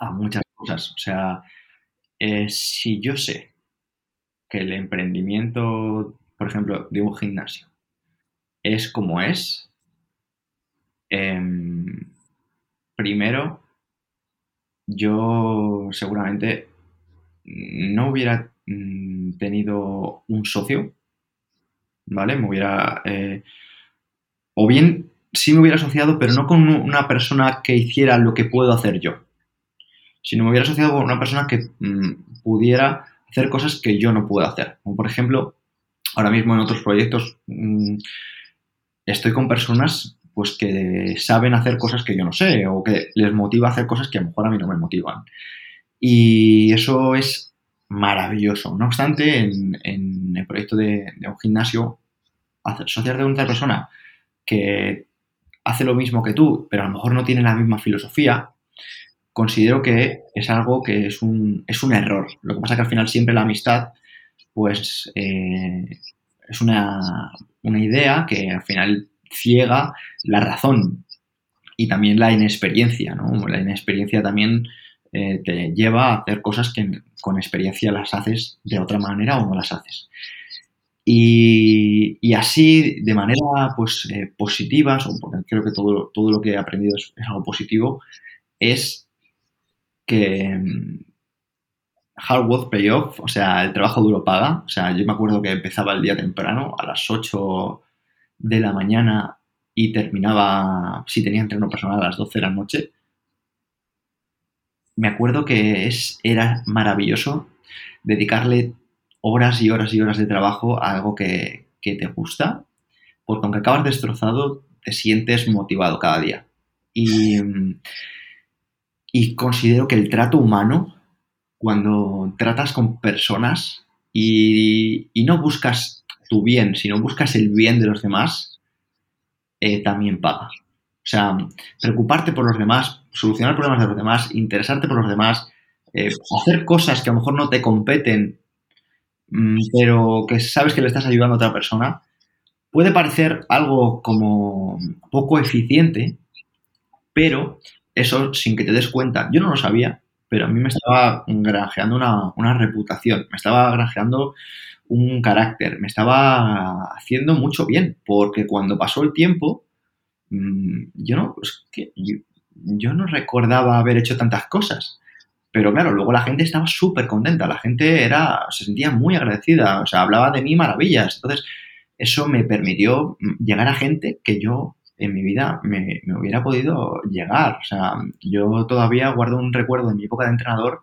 a muchas cosas. O sea, eh, si yo sé que el emprendimiento, por ejemplo, de un gimnasio es como es, em, primero, yo seguramente no hubiera mm, tenido un socio, ¿vale? Me hubiera... Eh, o bien sí me hubiera asociado, pero no con una persona que hiciera lo que puedo hacer yo, sino me hubiera asociado con una persona que mm, pudiera hacer cosas que yo no puedo hacer. Como por ejemplo, ahora mismo en otros proyectos mm, estoy con personas pues que saben hacer cosas que yo no sé o que les motiva a hacer cosas que a lo mejor a mí no me motivan. Y eso es maravilloso. No obstante, en, el proyecto de, de, un gimnasio, asociarte con otra persona que hace lo mismo que tú, pero a lo mejor no tiene la misma filosofía, considero que es algo que es un, es un error. Lo que pasa que al final siempre la amistad, pues, eh, es una, una idea que al final ciega la razón y también la inexperiencia, ¿no? La inexperiencia también eh, te lleva a hacer cosas que con experiencia las haces de otra manera o no las haces. Y, así, de manera pues, eh, positiva, porque creo que todo, todo lo que he aprendido es, algo positivo, es que mm, hard work pay off, o sea, el trabajo duro paga. O sea, yo me acuerdo que empezaba el día temprano, a las 8 de la mañana y terminaba, si tenía entreno personal, a las 12 de la noche me acuerdo que es, era maravilloso dedicarle horas y horas y horas de trabajo a algo que, te gusta, porque aunque acabas destrozado, te sientes motivado cada día. Y, y considero que el trato humano, cuando tratas con personas y, no buscas tu bien, sino buscas el bien de los demás, eh, también paga. O sea, preocuparte por los demás, solucionar problemas de los demás, interesarte por los demás, eh, hacer cosas que a lo mejor no te competen, pero que sabes que le estás ayudando a otra persona, puede parecer algo como poco eficiente, pero eso sin que te des cuenta. Yo no lo sabía, pero a mí me estaba granjeando una, una reputación, me estaba granjeando un carácter, me estaba haciendo mucho bien, porque cuando pasó el tiempo, Mm, yo no, yo, no recordaba haber hecho tantas cosas. Pero claro, luego la gente estaba súper contenta, la gente era, se sentía muy agradecida, o sea, hablaba de mí maravillas. Entonces, eso me permitió llegar a gente que yo en mi vida me, hubiera podido llegar. O sea, yo todavía guardo un recuerdo de mi época de entrenador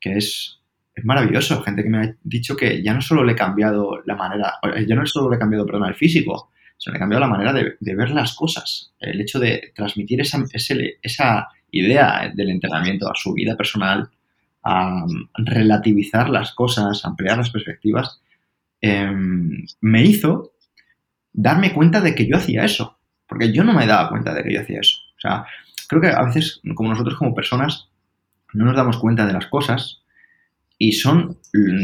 que es, es maravilloso. Gente que me ha dicho que ya no solo le he cambiado la manera, yo no solo le he cambiado, perdón, el físico, se me ha cambiado la manera de, ver las cosas. El hecho de transmitir esa, esa idea del entrenamiento a su vida personal, a relativizar las cosas, ampliar las perspectivas, em, me hizo darme cuenta de que yo hacía eso. Porque yo no me daba cuenta de que yo hacía eso. O sea, creo que a veces, como nosotros como personas, no nos damos cuenta de las cosas y son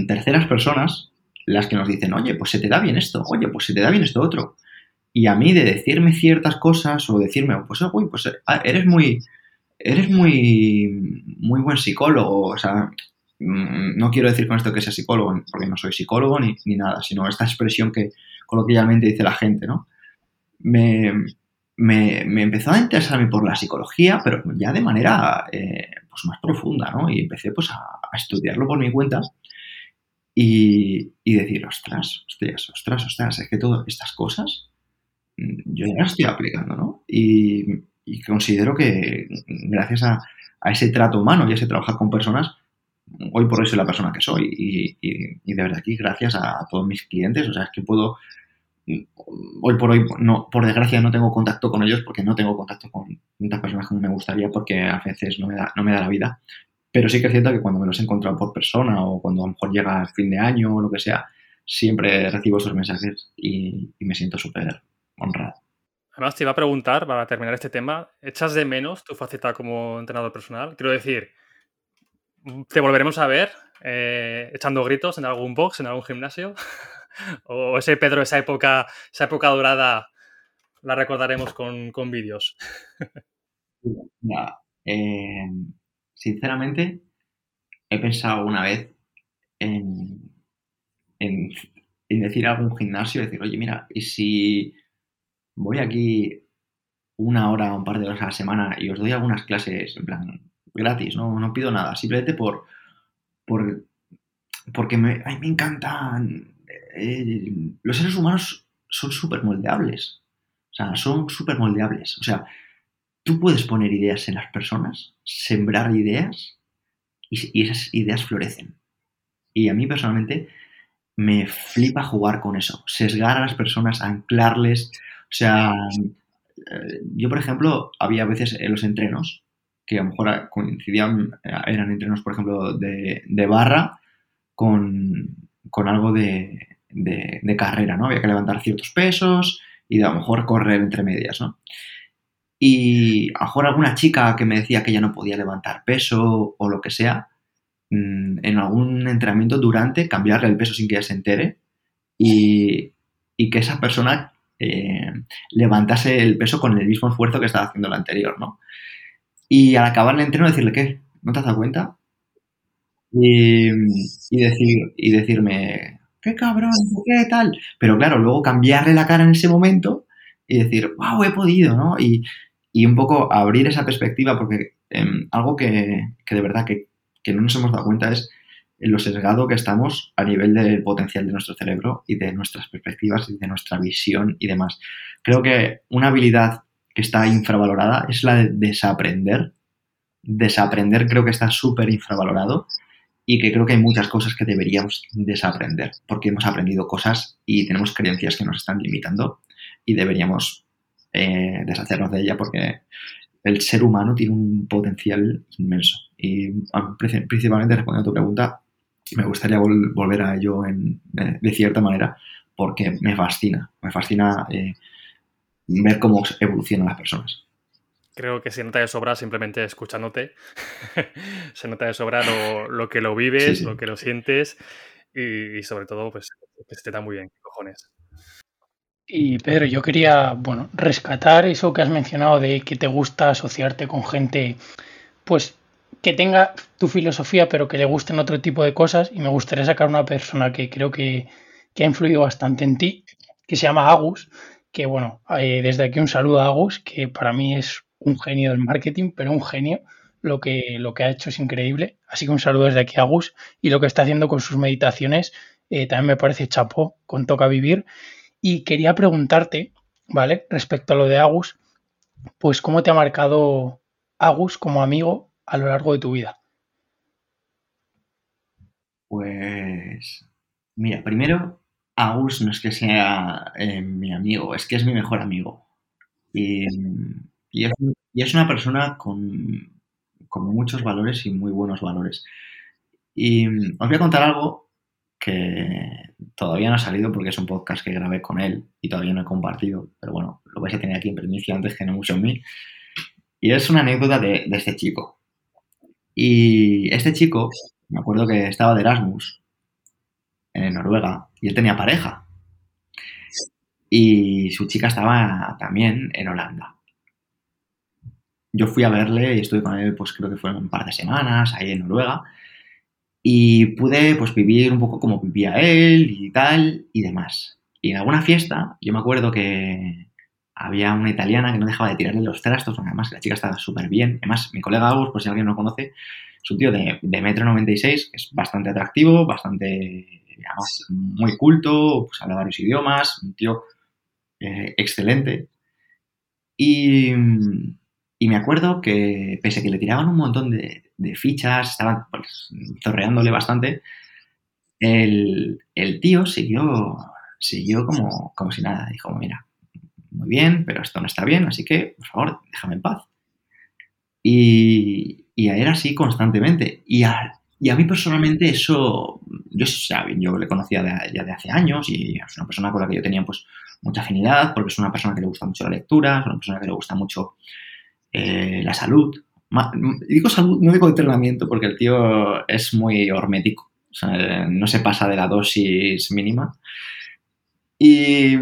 terceras personas las que nos dicen, oye, pues se te da bien esto, oye, pues se te da bien esto otro. Y a mí de decirme ciertas cosas o decirme, pues, uy, pues ah, eres muy, eres muy, muy buen psicólogo, o sea, mm, no quiero decir con esto que sea psicólogo, porque no soy psicólogo ni, nada, sino esta expresión que coloquialmente dice la gente, ¿no? Me, me, empezó a interesarme por la psicología, pero ya de manera eh, pues más profunda, ¿no? Y empecé pues a, estudiarlo por mi cuenta y, y, decir, ostras, ostras, ostras, ostras, es que todas estas cosas yo ya estoy aplicando, ¿no? Y, considero que gracias a, ese trato humano y a ese trabajar con personas, hoy por hoy soy la persona que soy. Y, de verdad aquí gracias a todos mis clientes, o sea, es que puedo, hoy por hoy, no, por desgracia no tengo contacto con ellos porque no tengo contacto con tantas personas como me gustaría porque a veces no me da, no me da la vida. Pero sí que es cierto que cuando me los he encontrado por persona o cuando a lo mejor llega el fin de año o lo que sea, siempre recibo esos mensajes y, y me siento súper honrado. Además, te iba a preguntar, para terminar este tema, ¿echas de menos tu faceta como entrenador personal? Quiero decir, ¿te volveremos a ver eh, echando gritos en algún box, en algún gimnasio? [laughs] ¿O ese Pedro, esa época, esa época dorada, la recordaremos con, vídeos? [laughs] Eh, sinceramente, he pensado una vez en, en, en decir a algún gimnasio, decir, oye, mira, ¿y si voy aquí una hora o un par de horas a la semana y os doy algunas clases en plan gratis, no, no pido nada, simplemente por, por porque me, me encantan. Eh, los seres humanos son súper moldeables. O sea, son súper moldeables. O sea, tú puedes poner ideas en las personas, sembrar ideas y, esas ideas florecen. Y a mí personalmente me flipa jugar con eso, sesgar a las personas, anclarles, o sea, eh, yo, por ejemplo, había veces en los entrenos que a lo mejor coincidían, eran entrenos, por ejemplo, de, barra con, algo de, carrera, ¿no? Había que levantar ciertos pesos y a lo mejor correr entre medias, ¿no? Y a lo mejor alguna chica que me decía que ya no podía levantar peso o lo que sea, mm, en algún entrenamiento durante cambiarle el peso sin que ella se entere y, y que esa persona eh, levantase el peso con el mismo esfuerzo que estaba haciendo el anterior, ¿no? Y al acabar el entreno decirle, ¿qué? ¿No te has dado cuenta? Y, decir, y decirme, qué cabrón, qué tal. Pero claro, luego cambiarle la cara en ese momento y decir, wow, he podido, ¿no? Y, un poco abrir esa perspectiva, porque em, algo que, de verdad que, que, no nos hemos dado cuenta es lo sesgado que estamos a nivel del potencial de nuestro cerebro y de nuestras perspectivas y de nuestra visión y demás. Creo que una habilidad que está infravalorada es la de desaprender. Desaprender creo que está súper infravalorado y que creo que hay muchas cosas que deberíamos desaprender porque hemos aprendido cosas y tenemos creencias que nos están limitando y deberíamos eh, deshacernos de ella porque el ser humano tiene un potencial inmenso. Y principalmente respondiendo a tu pregunta, me gustaría volver a ello en, de, cierta manera porque me fascina, me fascina eh, ver cómo evolucionan las personas. Creo que se nota de sobra simplemente escuchándote. [laughs] se nota de sobra lo, que lo vives, lo que lo sientes y, sobre todo, pues, que se te da muy bien, cojones. Y Pedro, yo quería, bueno, rescatar eso que has mencionado de que te gusta asociarte con gente, pues, que tenga tu filosofía, pero que le gusten otro tipo de cosas. Y me gustaría sacar una persona que creo que, que ha influido bastante en ti, que se llama Agus, que bueno, eh, desde aquí un saludo a Agus, que para mí es un genio del marketing, pero un genio. Lo que, lo que ha hecho es increíble. Así que un saludo desde aquí a Agus. Y lo que está haciendo con sus meditaciones eh, también me parece chapó con Toca Vivir. Y quería preguntarte, ¿vale? Respecto a lo de Agus, pues cómo te ha marcado Agus como amigo a lo largo de tu vida. Pues, mira, primero Agus no es que sea eh, mi amigo, es que es mi mejor amigo. Y, es, una persona con, muchos valores y muy buenos valores. Y os voy a contar algo que todavía no ha salido porque es un podcast que grabé con él y todavía no he compartido, pero bueno, lo vais a tener aquí en primicia antes que no mucho en mí. Y es una anécdota de, de este chico. Y este chico, me acuerdo que estaba de Erasmus en Noruega y él tenía pareja. Y su chica estaba también en Holanda. Yo fui a verle y estuve con él, pues creo que fueron un par de semanas ahí en Noruega. Y pude pues vivir un poco como vivía él y tal y demás. Y en alguna fiesta, yo me acuerdo que había una italiana que no dejaba de tirarle los trastos, además la chica estaba súper bien. Además, mi colega Agus, por si alguien no lo conoce, es un tío de, de metro 96, que es bastante atractivo, bastante además muy culto, pues habla varios idiomas, un tío eh, excelente. Y, me acuerdo que, pese a que le tiraban un montón de, fichas, estaban pues, zorreándole bastante, el, tío siguió, siguió como, como si nada. Dijo, mira, muy bien, pero esto no está bien, así que, por favor, déjame en paz. Y, era así constantemente. Y a mí personalmente eso, yo, yo le conocía ya de hace años y es una persona con la que yo tenía pues mucha afinidad porque es una persona que le gusta mucho la lectura, es una persona que le gusta mucho eh, la salud. digo salud, no digo entrenamiento porque el tío es muy hormético, o sea, no se pasa de la dosis mínima. Y,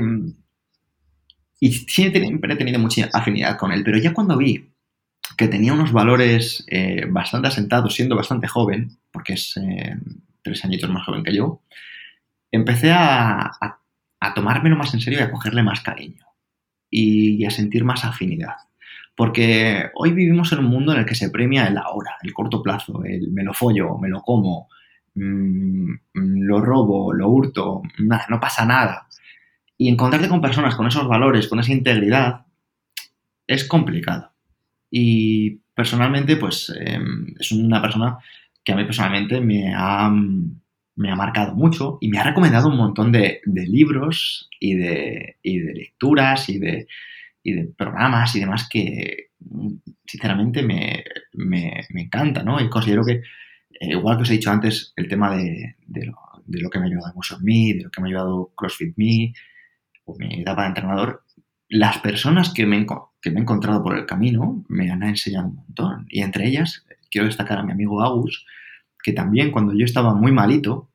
y siempre he tenido mucha afinidad con él, pero ya cuando vi que tenía unos valores eh, bastante asentados, siendo bastante joven, porque es eh, tres añitos más joven que yo, empecé a, tomármelo más en serio y a cogerle más cariño y, a sentir más afinidad. Porque hoy vivimos en un mundo en el que se premia el ahora, el corto plazo, el me lo follo, me lo como, mm, lo robo, lo hurto, no pasa nada. Y encontrarte con personas con esos valores, con esa integridad, es complicado. Y personalmente, pues em, es una persona que a mí personalmente me ha, me ha marcado mucho y me ha recomendado un montón de, libros y de, de lecturas y de, de, programas y demás que sinceramente me, me, encanta, ¿no? Y considero que, eh, igual que os he dicho antes, el tema de, lo, de, lo, que me ha ayudado Motion Me, de lo que me ha ayudado CrossFit Me, o mi etapa de entrenador, las personas que me, que me he encontrado por el camino me han enseñado un montón. Y entre ellas, quiero destacar a mi amigo Agus, que también cuando yo estaba muy malito,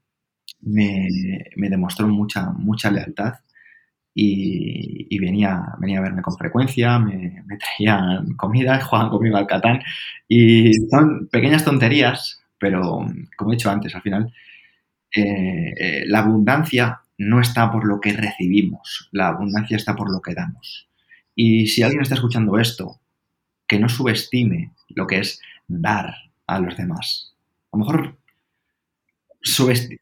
me, demostró mucha, mucha lealtad y, venía, venía a verme con frecuencia, me, traían comida, [laughs] jugaban conmigo al Catán y son pequeñas tonterías, pero como he dicho antes, al final eh, eh, la abundancia no está por lo que recibimos, la abundancia está por lo que damos. Y si alguien está escuchando esto, que no subestime lo que es dar a los demás. A lo mejor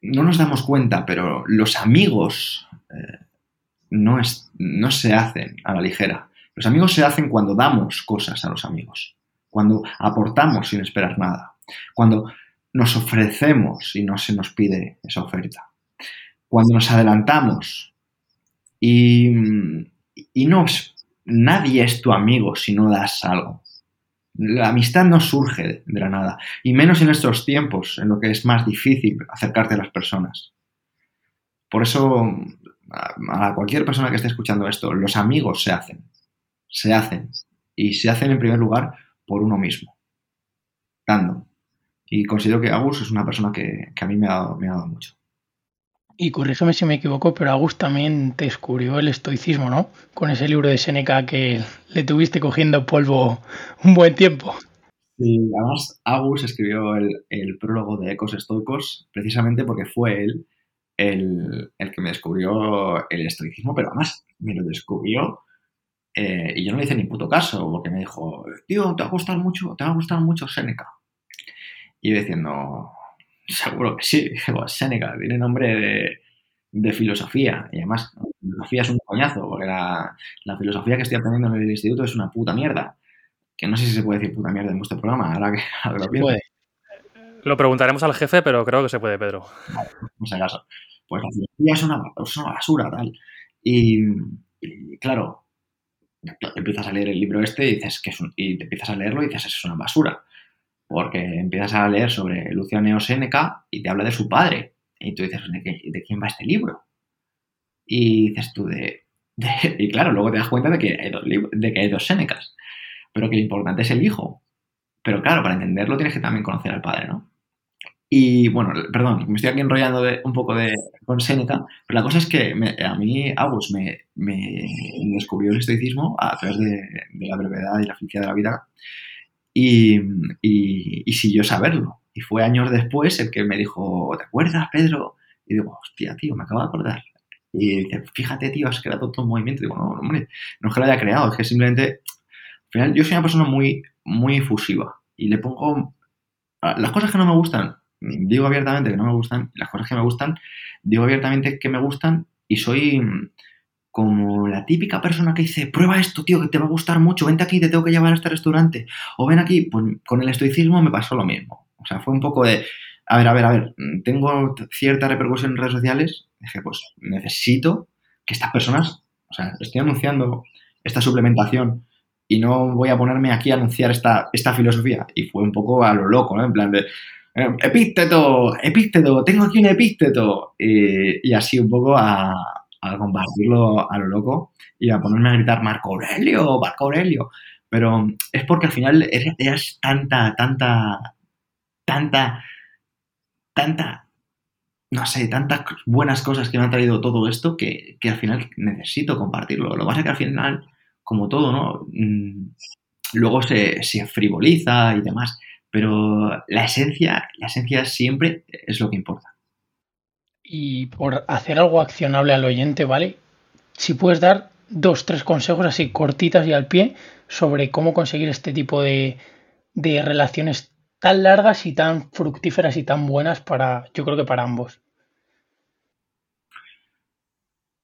no nos damos cuenta, pero los amigos eh, no, se hacen a la ligera. Los amigos se hacen cuando damos cosas a los amigos, cuando aportamos sin esperar nada, cuando nos ofrecemos y no se nos pide esa oferta, cuando nos adelantamos y, y no, nadie es tu amigo si no das algo. La amistad no surge de la nada, y menos en estos tiempos, en lo que es más difícil acercarte a las personas. Por eso a cualquier persona que esté escuchando esto, los amigos se hacen, se hacen, y se hacen en primer lugar por uno mismo, dando. Y considero que Agus es una persona que, a mí me ha, dado, me ha dado mucho. Y corrígeme si me equivoco, pero Agus también te descubrió el estoicismo, ¿no? Con ese libro de Seneca que le tuviste cogiendo polvo un buen tiempo. Sí, además Agus escribió el, prólogo de Ecos Estoicos precisamente porque fue él el, que me descubrió el estoicismo, pero además me lo descubrió eh, y yo no le hice ni puto caso, porque me dijo, tío, te va a gustar mucho, te va a gustar mucho Seneca. Y yo diciendo, [laughs] seguro que sí, [laughs] Seneca, tiene nombre de, filosofía, y además, la filosofía es un coñazo, porque la, filosofía que estoy aprendiendo en el instituto es una puta mierda. Que no sé si se puede decir puta mierda en vuestro programa, ahora que, [laughs] lo pienso. Lo preguntaremos al jefe, pero creo que se puede, Pedro. Vale, si acaso. Pues la filosofía es una, basura, tal. Y, claro, empiezas a leer el libro este y dices que es y te empiezas a leerlo y dices es una basura. Porque empiezas a leer sobre Luciano Seneca y te habla de su padre. Y tú dices, ¿de, quién va este libro? Y dices tú, de, Y claro, luego te das cuenta de que, hay dos de que hay dos Senecas. Pero que lo importante es el hijo. Pero claro, para entenderlo tienes que también conocer al padre, ¿no? Y bueno, perdón, me estoy aquí enrollando un poco de, con Seneca, pero la cosa es que a mí Agus me, descubrió el estoicismo a través de, la brevedad y la felicidad de la vida y, y, siguió saberlo. Y fue años después el que me dijo, ¿te acuerdas, Pedro? Y digo, hostia, tío, me acabo de acordar. Y dice, fíjate, tío, has creado todo un movimiento. Y digo, no, hombre, no es que lo haya creado, es que simplemente, al final, yo soy una persona muy, muy efusiva y le pongo las cosas que no me gustan, digo abiertamente que no me gustan, las cosas que me gustan, digo abiertamente que me gustan y soy como la típica persona que dice, prueba esto, tío, que te va a gustar mucho, vente aquí, te tengo que llevar a este restaurante, o ven aquí, pues con el estoicismo me pasó lo mismo. O sea, fue un poco de, a ver, a ver, a ver, tengo cierta repercusión en redes sociales, dije, pues necesito que estas personas, o sea, estoy anunciando esta suplementación y no voy a ponerme aquí a anunciar esta, esta filosofía. Y fue un poco a lo loco, ¿no? En plan de, epísteto, epísteto, tengo aquí un epísteto. Y, así un poco a, compartirlo a lo loco y a ponerme a gritar Marco Aurelio, Marco Aurelio. Pero es porque al final es tanta, tanta, tanta, tanta, no sé, tantas buenas cosas que me han traído todo esto que, al final necesito compartirlo. Lo que pasa es que al final, como todo, ¿no? Mm, luego se, se frivoliza y demás pero la esencia, la esencia siempre es lo que importa. Y por hacer algo accionable al oyente, ¿vale? Si puedes dar dos, tres consejos así cortitas y al pie sobre cómo conseguir este tipo de, de relaciones tan largas y tan fructíferas y tan buenas para, yo creo que para ambos.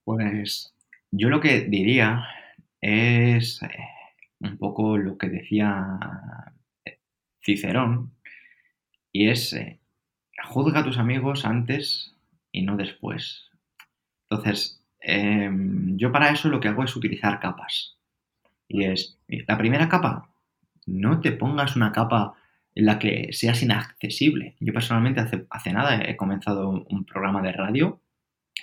Pues yo lo que diría es un poco lo que decía Cicerón, y es, eh, juzga a tus amigos antes y no después. Entonces, em, yo para eso lo que hago es utilizar capas. Y es, la primera capa, no te pongas una capa en la que seas inaccesible. Yo personalmente hace, hace nada he comenzado un programa de radio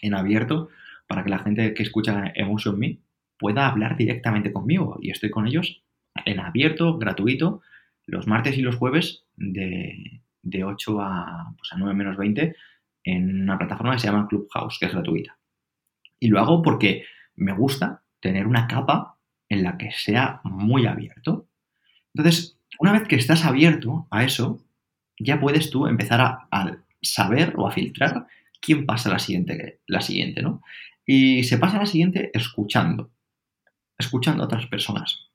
en abierto para que la gente que escucha Emotion Me pueda hablar directamente conmigo. Y estoy con ellos en abierto, gratuito, los martes y los jueves de, 8 a, pues a 9 menos 20 en una plataforma que se llama Clubhouse, que es gratuita. Y lo hago porque me gusta tener una capa en la que sea muy abierto. Entonces, una vez que estás abierto a eso, ya puedes tú empezar a, saber o a filtrar quién pasa la siguiente, la siguiente, ¿no? Y se pasa la siguiente escuchando, escuchando a otras personas.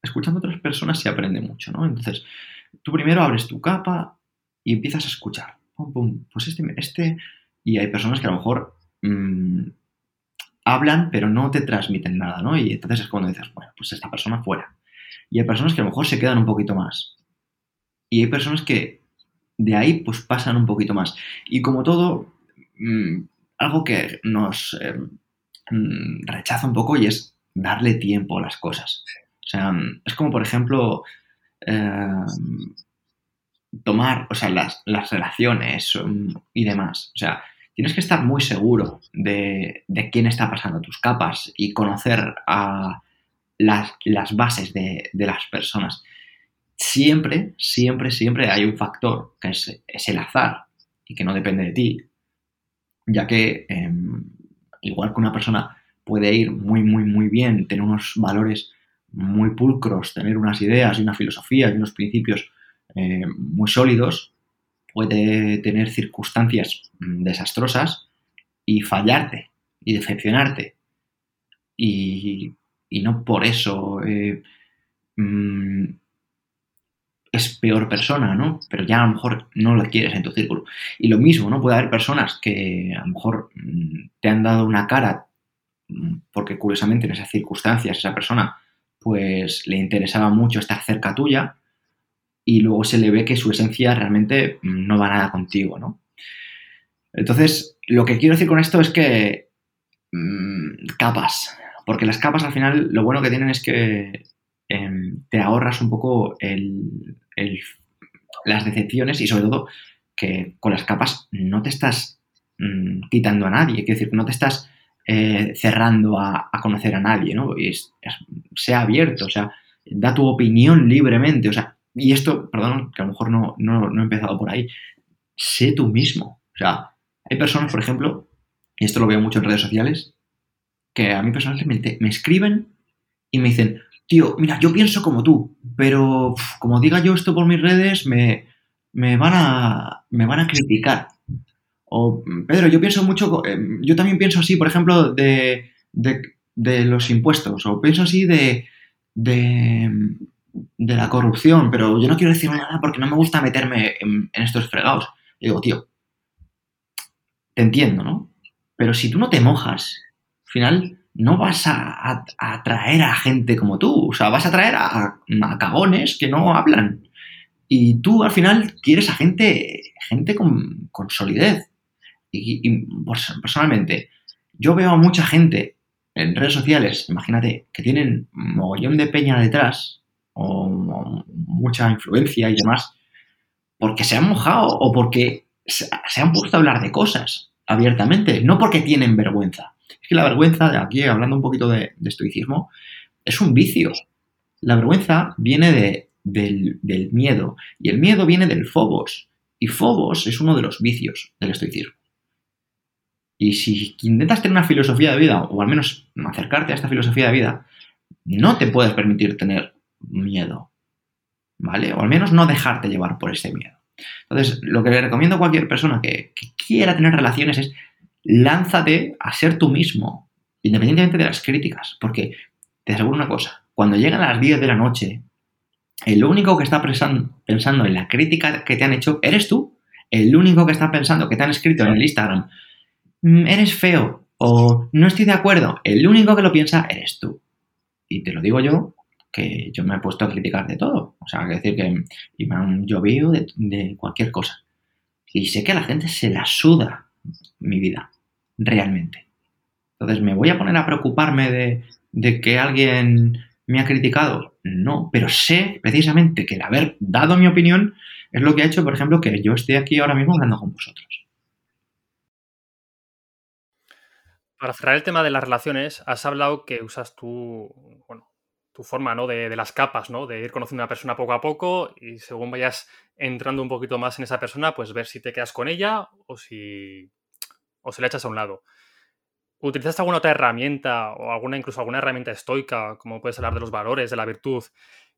Escuchando a otras personas se aprende mucho, ¿no? Entonces, tú primero abres tu capa y empiezas a escuchar. Pues este, este, y hay personas que a lo mejor mmm, hablan, pero no te transmiten nada, ¿no? Y entonces es cuando dices, bueno, pues esta persona fuera. Y hay personas que a lo mejor se quedan un poquito más. Y hay personas que de ahí pues pasan un poquito más. Y como todo, mmm, algo que nos eh, rechaza un poco y es darle tiempo a las cosas. O sea, es como, por ejemplo, eh, tomar, o sea, las, las relaciones um, y demás. O sea, tienes que estar muy seguro de, de, quién está pasando tus capas y conocer a las, las bases de, de, las personas. Siempre, siempre, siempre hay un factor que es, es, el azar y que no depende de ti, ya que eh, igual que una persona puede ir muy, muy, muy bien, tener unos valores muy pulcros, tener unas ideas y una filosofía y unos principios eh, muy sólidos, puede tener circunstancias mm, desastrosas y fallarte y decepcionarte. Y, y no por eso eh, mmm, es peor persona, ¿no? Pero ya a lo mejor no lo quieres en tu círculo. Y lo mismo, ¿no? Puede haber personas que a lo mejor mmm, te han dado una cara mm, porque curiosamente en esas circunstancias esa persona pues le interesaba mucho estar cerca tuya y luego se le ve que su esencia realmente no va nada contigo, ¿no? Entonces, lo que quiero decir con esto es que mmm, capas, porque las capas al final lo bueno que tienen es que eh, te ahorras un poco el, las decepciones y sobre todo que con las capas no te estás mmm, quitando a nadie, quiero decir, no te estás eh, cerrando a, conocer a nadie, ¿no? Y sea abierto, o sea, da tu opinión libremente, o sea, y esto, perdón, que a lo mejor no, no, no he empezado por ahí, sé tú mismo, o sea, hay personas, por ejemplo, y esto lo veo mucho en redes sociales, que a mí personalmente me, escriben y me dicen, tío, mira, yo pienso como tú, pero como diga yo esto por mis redes, me, me, van, a, me van a criticar. O, Pedro, yo pienso mucho, eh, yo también pienso así, por ejemplo, de, de, de los impuestos, o pienso así de, de, de, la corrupción, pero yo no quiero decir nada porque no me gusta meterme en, estos fregados. Digo, tío, te entiendo, ¿no? Pero si tú no te mojas, al final no vas a atraer a gente como tú, o sea, vas a atraer a, a cagones que no hablan. Y tú al final quieres a gente, gente con, con solidez. Y, y, personalmente, yo veo a mucha gente en redes sociales, imagínate, que tienen mogollón de peña detrás, o, mucha influencia y demás, porque se han mojado o porque se, han puesto a hablar de cosas abiertamente, no porque tienen vergüenza. Es que la vergüenza, de aquí hablando un poquito de, estoicismo, es un vicio. La vergüenza viene de, del, del miedo, y el miedo viene del fobos, y fobos es uno de los vicios del estoicismo. Y si intentas tener una filosofía de vida, o al menos acercarte a esta filosofía de vida, no te puedes permitir tener miedo. ¿Vale? O al menos no dejarte llevar por ese miedo. Entonces, lo que le recomiendo a cualquier persona que, quiera tener relaciones es lánzate a ser tú mismo, independientemente de las críticas. Porque te aseguro una cosa, cuando llegan las 10 de la noche, el único que está pensando en la crítica que te han hecho eres tú. El único que está pensando que te han escrito en el Instagram Mm, eres feo o no estoy de acuerdo, el único que lo piensa eres tú. Y te lo digo yo, que yo me he puesto a criticar de todo. O sea, que decir que y me han llovido de, cualquier cosa. Y sé que a la gente se la suda mi vida, realmente. Entonces, ¿me voy a poner a preocuparme de, de que alguien me ha criticado? No, pero sé precisamente que el haber dado mi opinión es lo que ha hecho, por ejemplo, que yo esté aquí ahora mismo hablando con vosotros. Para cerrar el tema de las relaciones, has hablado que usas bueno, tu forma ¿no? de, de, las capas, ¿no? de ir conociendo a una persona poco a poco y según vayas entrando un poquito más en esa persona, pues ver si te quedas con ella o si, o si la echas a un lado. ¿utilizaste alguna otra herramienta o alguna incluso alguna herramienta estoica, como puedes hablar de los valores, de la virtud,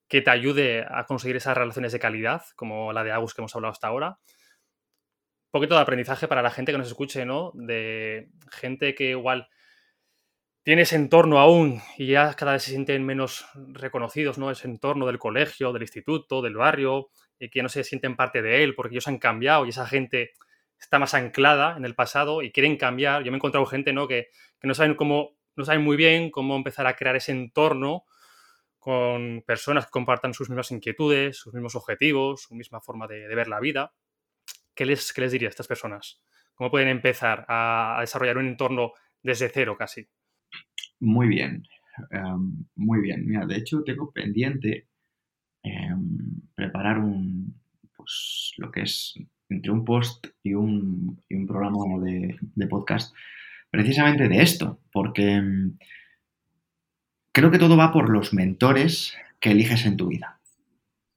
que te ayude a conseguir esas relaciones de calidad, como la de Agus que hemos hablado hasta ahora? Un poquito de aprendizaje para la gente que nos escuche, ¿no? De gente que igual tiene ese entorno aún y ya cada vez se sienten menos reconocidos, ¿no? Ese entorno del colegio, del instituto, del barrio, y que no se sienten parte de él porque ellos han cambiado y esa gente está más anclada en el pasado y quieren cambiar. Yo me he encontrado gente, ¿no? Que, no saben cómo, no saben muy bien cómo empezar a crear ese entorno con personas que compartan sus mismas inquietudes, sus mismos objetivos, su misma forma de, ver la vida. ¿Qué les, ¿Qué les diría a estas personas? ¿Cómo pueden empezar a desarrollar un entorno desde cero casi? Muy bien, em, muy bien. Mira, de hecho tengo pendiente em, preparar un, pues lo que es entre un post y un, y un programa de, podcast precisamente de esto, porque em, creo que todo va por los mentores que eliges en tu vida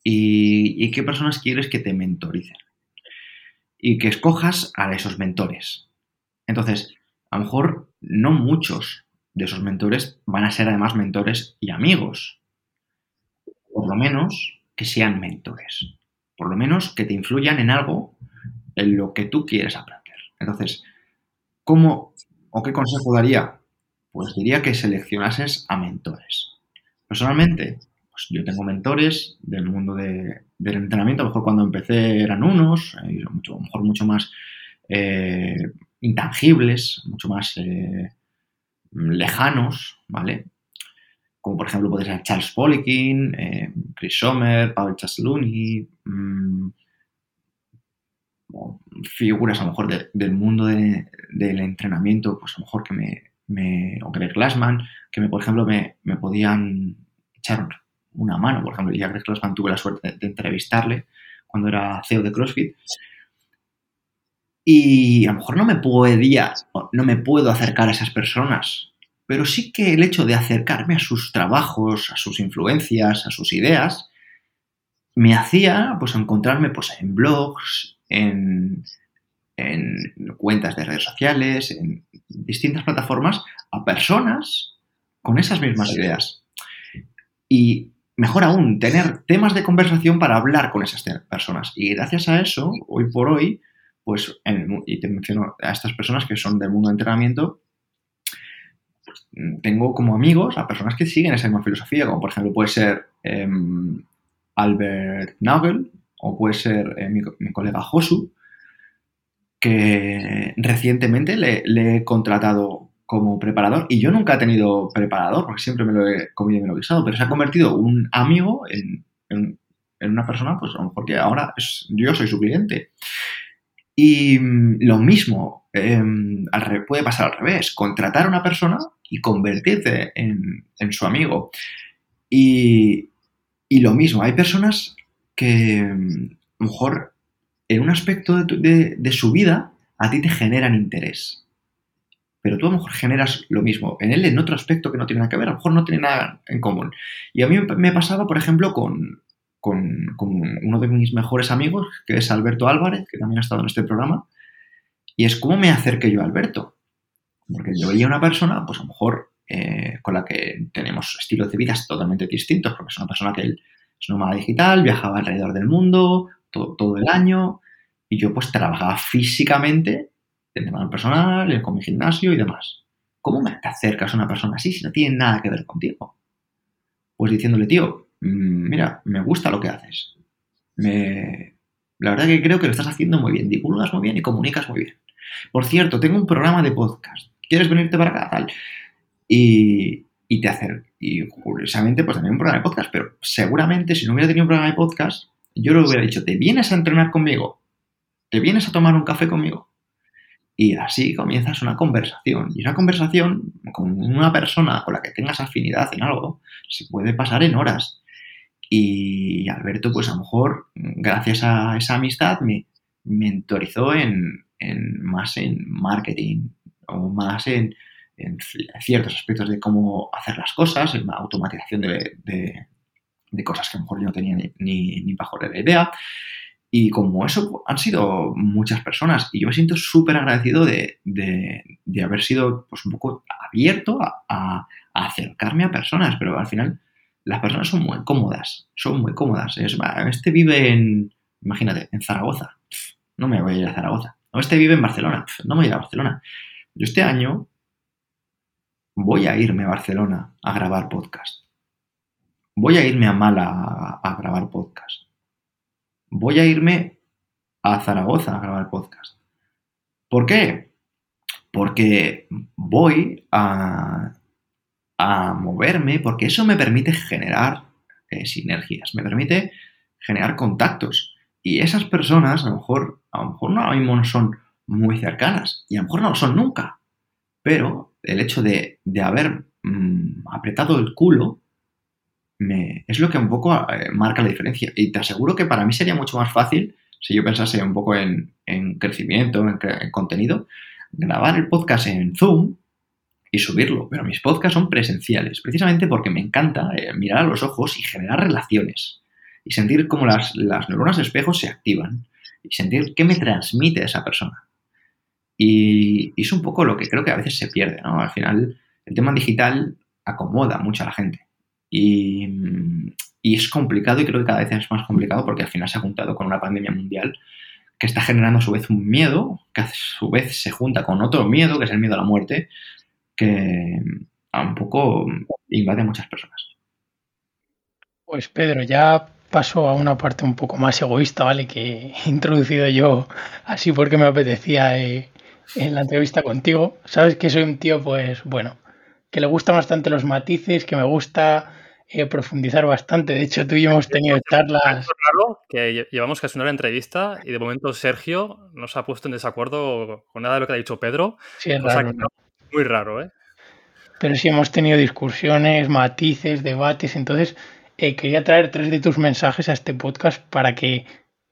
y, y qué personas quieres que te mentoricen y que escojas a esos mentores. Entonces, a lo mejor no muchos de esos mentores van a ser además mentores y amigos. Por lo menos que sean mentores. Por lo menos que te influyan en algo en lo que tú quieres aprender. Entonces, ¿cómo o qué consejo daría? Pues diría que seleccionases a mentores. Personalmente, pues yo tengo mentores del mundo del entrenamiento. A lo mejor cuando empecé eran unos, eh, a lo mejor mucho más eh, intangibles, mucho más eh, lejanos, ¿vale? Como por ejemplo puede ser Charles Poliquin, eh, Chris Sommer, Pavel Chasluni, mmm, figuras a lo mejor del mundo del entrenamiento, pues a lo mejor que me, o Greg Glassman, que me, por ejemplo me, podían echar una mano, por ejemplo, ya Greg Glassman tuve la suerte de, entrevistarle cuando era CEO de CrossFit, y a lo mejor no me podía, no me puedo acercar a esas personas, pero sí que el hecho de acercarme a sus trabajos, a sus influencias, a sus ideas, me hacía pues encontrarme pues, en blogs, en, en cuentas de redes sociales, en distintas plataformas, a personas con esas mismas ideas. Y mejor aún, tener temas de conversación para hablar con esas personas. Y gracias a eso, hoy por hoy, pues, y te menciono a estas personas que son del mundo de entrenamiento, pues, tengo como amigos a personas que siguen esa misma filosofía, como por ejemplo puede ser em, Albert Nagel o puede ser eh, mi, colega Josu, que recientemente le, he contratado como preparador y yo nunca he tenido preparador porque siempre me lo he comido y me lo he guisado, pero se ha convertido un amigo en, una persona, pues a lo mejor que ahora yo soy su cliente. Y mm, lo mismo em, puede pasar al revés, contratar a una persona y convertirte en, su amigo. Y, lo mismo, hay personas que mm, a lo mejor en un aspecto de, su vida a ti te generan interés. Pero tú a lo mejor generas lo mismo en él en otro aspecto que no tiene nada que ver, a lo mejor no tiene nada en común. Y a mí me pasaba, por ejemplo, con, con, uno de mis mejores amigos, que es Alberto Álvarez, que también ha estado en este programa, y es cómo me acerqué yo a Alberto. Porque yo veía una persona, pues a lo mejor eh, con la que tenemos estilos de vida totalmente distintos, porque es una persona que él es nómada digital, viajaba alrededor del mundo todo, todo el año, y yo pues trabajaba físicamente en tema personal, con mi gimnasio y demás. ¿Cómo me acercas a una persona así si no tiene nada que ver contigo? Pues diciéndole, tío, mira, me gusta lo que haces. La verdad que creo que lo estás haciendo muy bien, divulgas muy bien y comunicas muy bien. Por cierto, tengo un programa de podcast. ¿Quieres venirte para acá? Tal. Y, te hacer. Y curiosamente, pues también un programa de podcast, pero seguramente si no hubiera tenido un programa de podcast, yo le hubiera dicho, ¿te vienes a entrenar conmigo? ¿Te vienes a tomar un café conmigo? Y así comienzas una conversación. Y una conversación con una persona con la que tengas afinidad en algo se puede pasar en horas. Y Alberto, pues a lo mejor, gracias a esa amistad, me mentorizó en, más en marketing o más en, ciertos aspectos de cómo hacer las cosas, en la automatización de, cosas que a lo mejor yo no tenía ni, ni, bajo de idea. Y como eso han sido muchas personas y yo me siento súper agradecido de, haber sido pues, un poco abierto a, acercarme a personas, pero al final las personas son muy cómodas, son muy cómodas. este vive en, imagínate, en Zaragoza, no me voy a ir a Zaragoza. O este vive en Barcelona, no me voy a ir a Barcelona. Yo este año voy a irme a Barcelona a grabar podcast. Voy a irme a Mala a grabar podcast voy a irme a Zaragoza a grabar podcast. ¿Por qué? Porque voy a, a moverme, porque eso me permite generar eh, sinergias, me permite generar contactos. Y esas personas a lo mejor, a lo mejor no, mismo no son muy cercanas y a lo mejor no lo son nunca. Pero el hecho de, haber mm, apretado el culo es lo que un poco eh, marca la diferencia. Y te aseguro que para mí sería mucho más fácil, si yo pensase un poco en, crecimiento, en, contenido, grabar el podcast en Zoom y subirlo. Pero mis podcasts son presenciales, precisamente porque me encanta eh, mirar a los ojos y generar relaciones. Y sentir cómo las, las neuronas de espejo se activan. Y sentir qué me transmite esa persona. Y, y, es un poco lo que creo que a veces se pierde, ¿no? Al final, el tema digital acomoda mucho a la gente. Y, es complicado y creo que cada vez es más complicado porque al final se ha juntado con una pandemia mundial que está generando a su vez un miedo, que a su vez se junta con otro miedo, que es el miedo a la muerte, que a un poco invade a muchas personas. Pues Pedro, ya paso a una parte un poco más egoísta, ¿vale? Que he introducido yo así porque me apetecía eh, en la entrevista contigo. Sabes que soy un tío, pues bueno, que le gustan bastante los matices, que me gusta eh, profundizar bastante. De hecho, tú y yo hemos tenido charlas. raro que llevamos casi una hora de entrevista y de momento Sergio nos ha puesto en desacuerdo con nada de lo que ha dicho Pedro. Sí, es raro. Muy raro, ¿eh? Pero sí hemos tenido discusiones, matices, debates. Entonces, eh, quería traer tres de tus mensajes a este podcast para que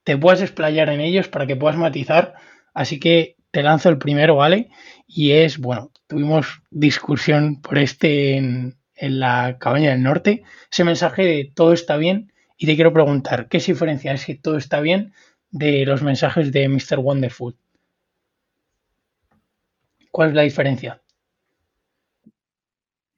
te puedas explayar en ellos, para que puedas matizar. Así que te lanzo el primero, ¿vale? Y es, bueno, tuvimos discusión por este en, la cabaña del norte, ese mensaje de todo está bien y te quiero preguntar, ¿qué se diferencia ese todo está bien de los mensajes de Mr. Wonderful? ¿Cuál es la diferencia?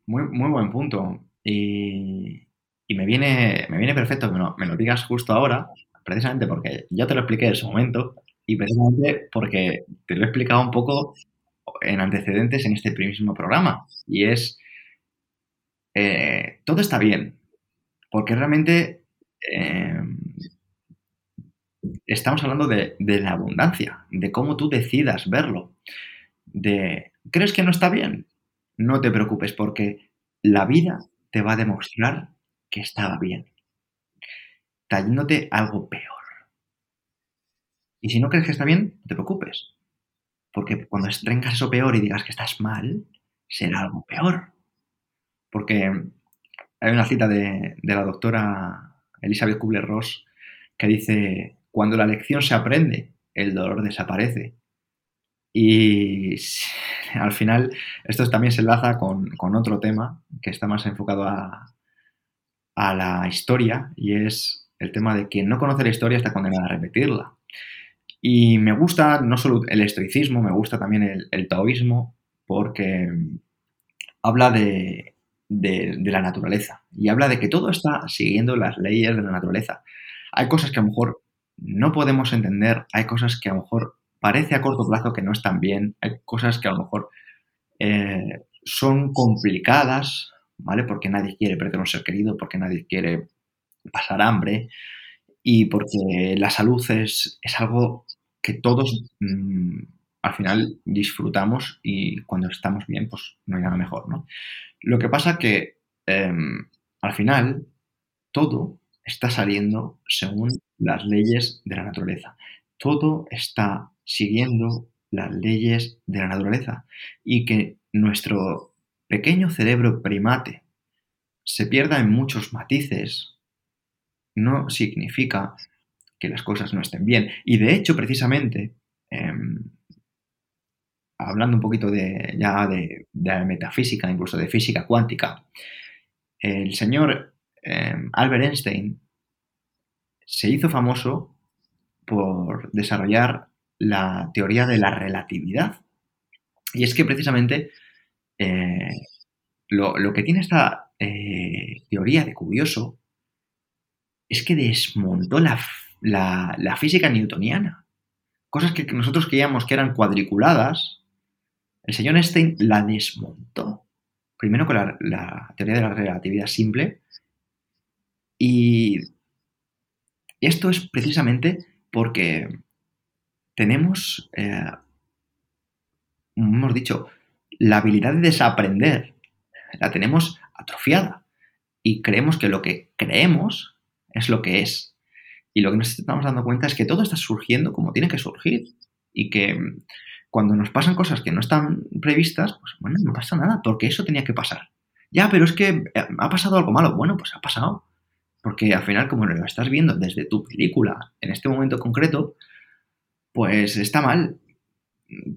Muy, muy buen punto. Y, me, viene, me viene perfecto que me lo digas justo ahora, precisamente porque yo te lo expliqué en su momento y precisamente porque te lo he explicado un poco en antecedentes en este mismo programa. Y es eh, todo está bien, porque realmente eh, estamos hablando de, la abundancia, de cómo tú decidas verlo, de, ¿crees que no está bien? No te preocupes, porque la vida te va a demostrar que estaba bien, trayéndote algo peor. Y si no crees que está bien, no te preocupes, porque cuando tengas eso peor y digas que estás mal, será algo peor. Porque hay una cita de, la doctora Elizabeth Kubler-Ross que dice, cuando la lección se aprende, el dolor desaparece. Y al final, esto también se enlaza con, otro tema que está más enfocado a, la historia y es el tema de quien no conoce la historia está condenado a repetirla. Y me gusta no solo el estoicismo, me gusta también el, taoísmo porque habla de, de, la naturaleza y habla de que todo está siguiendo las leyes de la naturaleza. Hay cosas que a lo mejor no podemos entender, hay cosas que a lo mejor parece a corto plazo que no están bien, hay cosas que a lo mejor eh, son complicadas, ¿vale? Porque nadie quiere perder un ser querido, porque nadie quiere pasar hambre y porque la salud es, algo que todos mm, al final disfrutamos y cuando estamos bien, pues no hay nada mejor, ¿no? Lo que pasa que em, al final todo está saliendo según las leyes de la naturaleza. Todo está siguiendo las leyes de la naturaleza. Y que nuestro pequeño cerebro primate se pierda en muchos matices no significa que las cosas no estén bien. Y de hecho, precisamente, em, hablando un poquito de, ya de, metafísica, incluso de física cuántica, el señor em, Albert Einstein se hizo famoso por desarrollar la teoría de la relatividad. Y es que precisamente eh, lo, que tiene esta eh, teoría de curioso es que desmontó la, la, física newtoniana. Cosas que nosotros creíamos que eran cuadriculadas, el señor Einstein la desmontó. Primero con la, teoría de la relatividad simple. Y esto es precisamente porque tenemos, eh, hemos dicho, la habilidad de desaprender la tenemos atrofiada y creemos que lo que creemos es lo que es. Y lo que nos estamos dando cuenta es que todo está surgiendo como tiene que surgir y que cuando nos pasan cosas que no están previstas, pues bueno, no pasa nada, porque eso tenía que pasar. Ya, pero es que eh, ha pasado algo malo. Bueno, pues ha pasado. Porque al final, como lo estás viendo desde tu película en este momento concreto, pues está mal.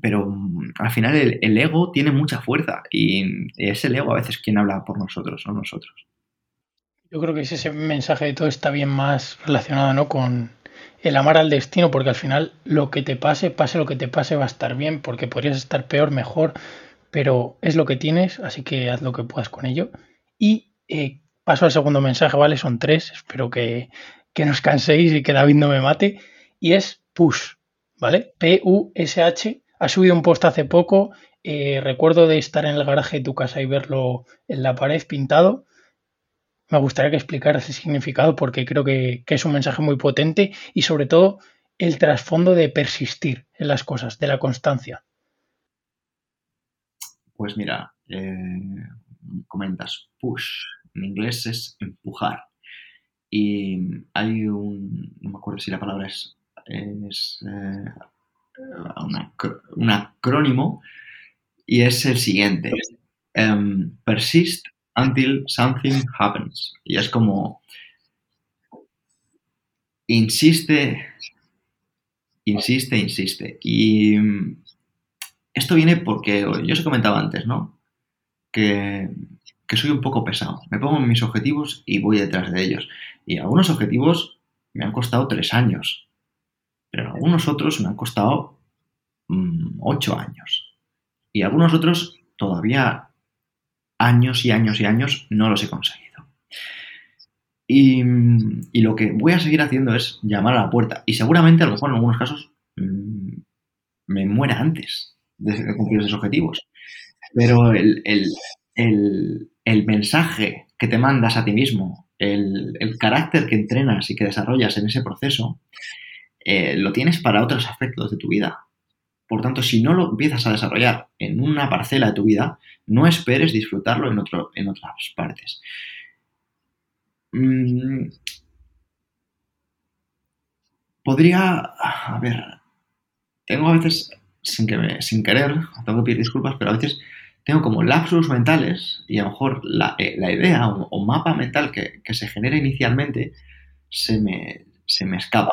Pero mm, al final el, ego tiene mucha fuerza y es el ego a veces quien habla por nosotros, no nosotros. Yo creo que ese mensaje de todo está bien más relacionado ¿no? con el amar al destino, porque al final lo que te pase, pase lo que te pase, va a estar bien, porque podrías estar peor, mejor, pero es lo que tienes, así que haz lo que puedas con ello. Y eh, paso al segundo mensaje, ¿vale? Son tres, espero que, que no os canséis y que David no me mate. Y es push, ¿vale? P-U-S-H. Ha subido un post hace poco. Eh, recuerdo de estar en el garaje de tu casa y verlo en la pared pintado. Me gustaría que explicaras ese significado porque creo que, es un mensaje muy potente y sobre todo el trasfondo de persistir en las cosas, de la constancia. Pues mira, eh, comentas push, en inglés es empujar. Y hay un, no me acuerdo si la palabra es, es eh, un acrónimo y es el siguiente. Em, persist until something happens. Y es como, insiste, insiste, insiste. Y esto viene porque, yo os he comentado antes, ¿no? Que, soy un poco pesado. Me pongo mis objetivos y voy detrás de ellos. Y algunos objetivos me han costado tres años, pero algunos otros me han costado mm, ocho años. Y algunos otros todavía años y años y años no los he conseguido. Y, lo que voy a seguir haciendo es llamar a la puerta. Y seguramente, a lo mejor en algunos casos, mm, me muera antes de cumplir esos objetivos. Pero el, mensaje que te mandas a ti mismo, el, carácter que entrenas y que desarrollas en ese proceso, eh, lo tienes para otros aspectos de tu vida. Por tanto, si no lo empiezas a desarrollar en una parcela de tu vida, no esperes disfrutarlo en, otro, en otras partes. Mm, podría, a ver, tengo a veces, sin, que sin querer, tengo que pedir disculpas, pero a veces tengo como lapsus mentales y a lo mejor la, eh, idea o, mapa mental que, se genera inicialmente se me, se me escapa.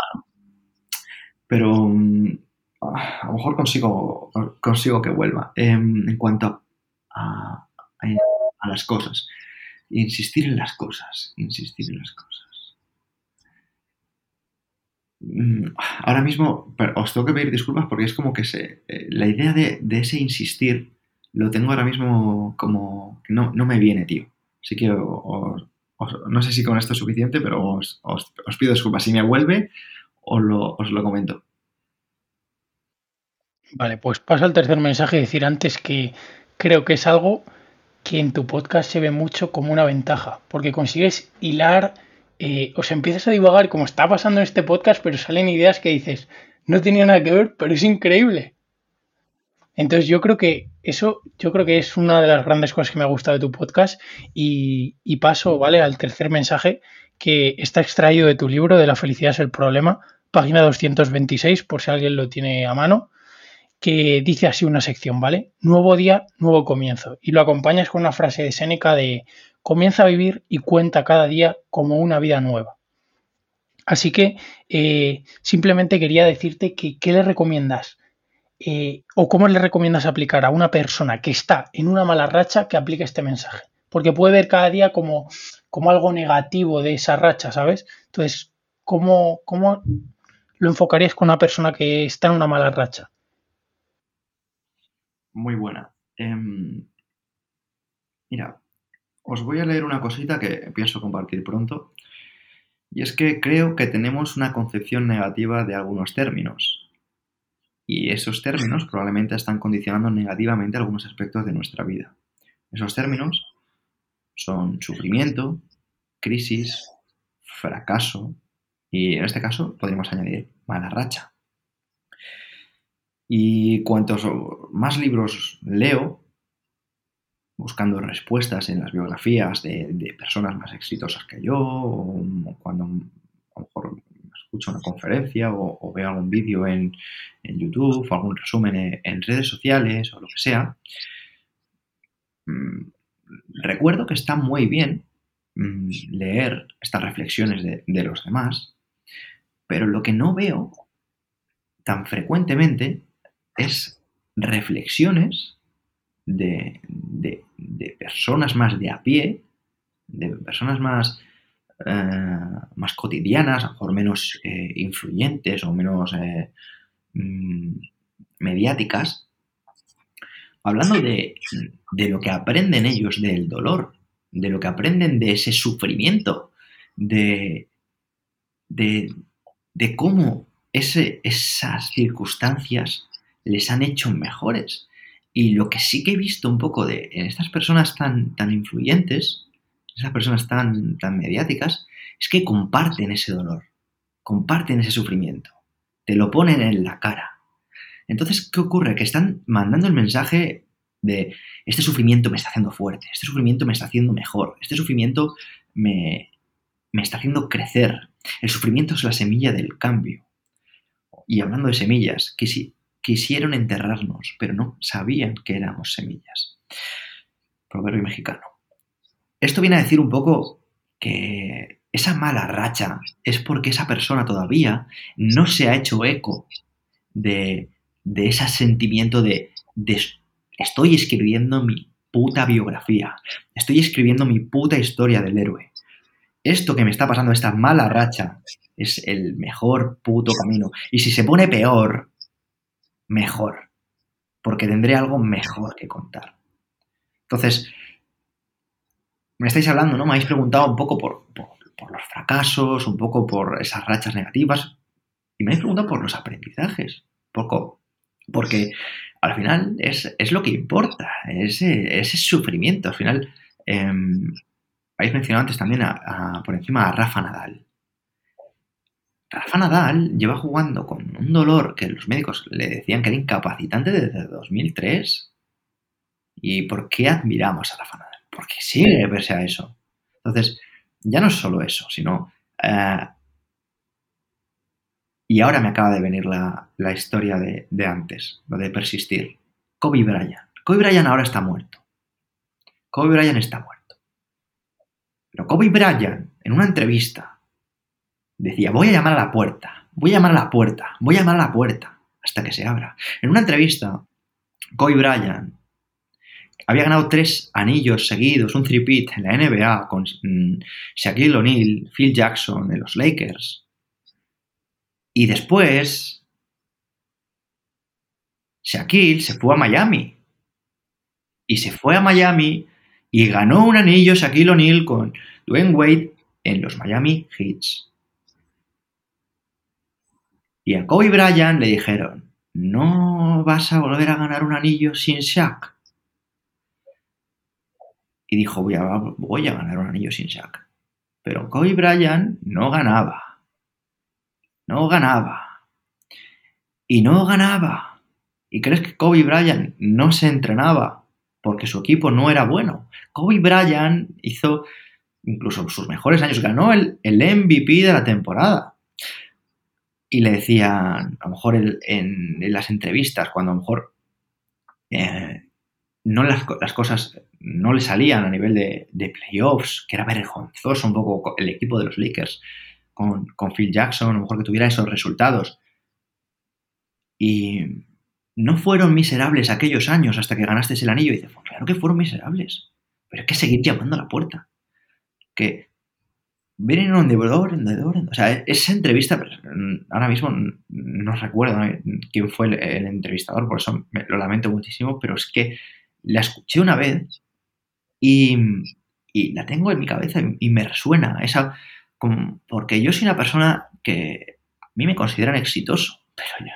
Pero mm, a lo mejor consigo, consigo que vuelva. Em, en cuanto a, las cosas, insistir en las cosas, insistir en las cosas. Mm, ahora mismo os tengo que pedir disculpas porque es como que se, eh, la idea de, ese insistir lo tengo ahora mismo como que no, me viene, tío. Así que no sé si con esto es suficiente, pero os, pido disculpas. Si me vuelve, os lo comento. Vale, pues paso al tercer mensaje, decir antes que creo que es algo que en tu podcast se ve mucho como una ventaja, porque consigues hilar, eh, o sea, empiezas a divagar como está pasando en este podcast, pero salen ideas que dices, no tenía nada que ver, pero es increíble. Entonces yo creo que eso, yo creo que es una de las grandes cosas que me ha gustado de tu podcast y, y paso, ¿vale? Al tercer mensaje que está extraído de tu libro de La felicidad es el problema, página 226, por si alguien lo tiene a mano que dice así una sección, ¿vale? Nuevo día, nuevo comienzo. Y lo acompañas con una frase de Séneca de comienza a vivir y cuenta cada día como una vida nueva. Así que eh, simplemente quería decirte que qué le recomiendas eh, o cómo le recomiendas aplicar a una persona que está en una mala racha que aplique este mensaje. Porque puede ver cada día como, como algo negativo de esa racha, ¿sabes? Entonces, ¿cómo, cómo lo enfocarías con una persona que está en una mala racha? Muy buena. Em, mira, os voy a leer una cosita que pienso compartir pronto. Y es que creo que tenemos una concepción negativa de algunos términos. Y esos términos probablemente están condicionando negativamente algunos aspectos de nuestra vida. Esos términos son sufrimiento, crisis, fracaso y en este caso podríamos añadir mala racha. Y cuantos más libros leo, buscando respuestas en las biografías de, personas más exitosas que yo, o cuando a lo mejor escucho una conferencia o, veo algún vídeo en, YouTube o algún resumen en, redes sociales o lo que sea, mm, recuerdo que está muy bien mm, leer estas reflexiones de, los demás, pero lo que no veo tan frecuentemente es reflexiones de, personas más de a pie, de personas más, eh, más cotidianas, a lo mejor menos eh, influyentes o menos eh, mm, mediáticas, hablando de, lo que aprenden ellos del dolor, de lo que aprenden de ese sufrimiento, de, de, cómo ese, esas circunstancias les han hecho mejores. Y lo que sí que he visto un poco de en estas personas tan, tan influyentes, esas personas tan, tan mediáticas, es que comparten ese dolor, comparten ese sufrimiento, te lo ponen en la cara. Entonces, ¿qué ocurre? Que están mandando el mensaje de este sufrimiento me está haciendo fuerte, este sufrimiento me está haciendo mejor, este sufrimiento me, me está haciendo crecer. El sufrimiento es la semilla del cambio. Y hablando de semillas, quisieron enterrarnos, pero no sabían que éramos semillas. Proverbio mexicano. Esto viene a decir un poco que esa mala racha es porque esa persona todavía no se ha hecho eco de, ese sentimiento de estoy escribiendo mi puta biografía, estoy escribiendo mi puta historia del héroe. Esto que me está pasando, esta mala racha, es el mejor puto camino. Y si se pone peor, mejor, porque tendré algo mejor que contar. Entonces, me estáis hablando, ¿no? Me habéis preguntado un poco por, los fracasos, un poco por esas rachas negativas, y me habéis preguntado por los aprendizajes, poco, porque al final es, lo que importa, ese, ese, sufrimiento. Al final, em, habéis mencionado antes también por encima a Rafa Nadal. Rafa Nadal lleva jugando con un dolor que los médicos le decían que era incapacitante desde 2003. ¿Y por qué admiramos a Rafa Nadal? Porque sigue verse a eso. Entonces, ya no es solo eso, sino... Eh, y ahora me acaba de venir la, historia de, de, antes, lo de persistir. Kobe Bryant. Kobe Bryant ahora está muerto. Kobe Bryant está muerto. Pero Kobe Bryant, en una entrevista, decía, voy a llamar a la puerta, voy a llamar a la puerta, voy a llamar a la puerta, hasta que se abra. En una entrevista, Kobe Bryant había ganado tres anillos seguidos, un three en la NBA con mm, Shaquille O'Neal, Phil Jackson en los Lakers. Y después, Shaquille se fue a Miami. Y se fue a Miami y ganó un anillo Shaquille O'Neal con Dwayne Wade en los Miami Heats. Y a Kobe Bryant le dijeron, no vas a volver a ganar un anillo sin Shaq. Y dijo, voy a, voy a ganar un anillo sin Shaq. Pero Kobe Bryant no ganaba. No ganaba. Y no ganaba. ¿Y crees que Kobe Bryant no se entrenaba porque su equipo no era bueno? Kobe Bryant hizo incluso sus mejores años, ganó el, el MVP de la temporada y le decían, a lo mejor en, las entrevistas, cuando a lo mejor eh, no las, cosas no le salían a nivel de, playoffs, que era vergonzoso un poco el equipo de los Lakers con, Phil Jackson, a lo mejor que tuviera esos resultados. Y no fueron miserables aquellos años hasta que ganaste el anillo. Y dices, pues claro que fueron miserables, pero hay que seguir llamando a la puerta. Que vienen un devorador, o sea, esa entrevista, ahora mismo no recuerdo quién fue el, entrevistador, por eso lo lamento muchísimo, pero es que la escuché una vez y, y la tengo en mi cabeza y, me resuena, esa, como, porque yo soy una persona que a mí me consideran exitoso, pero ya,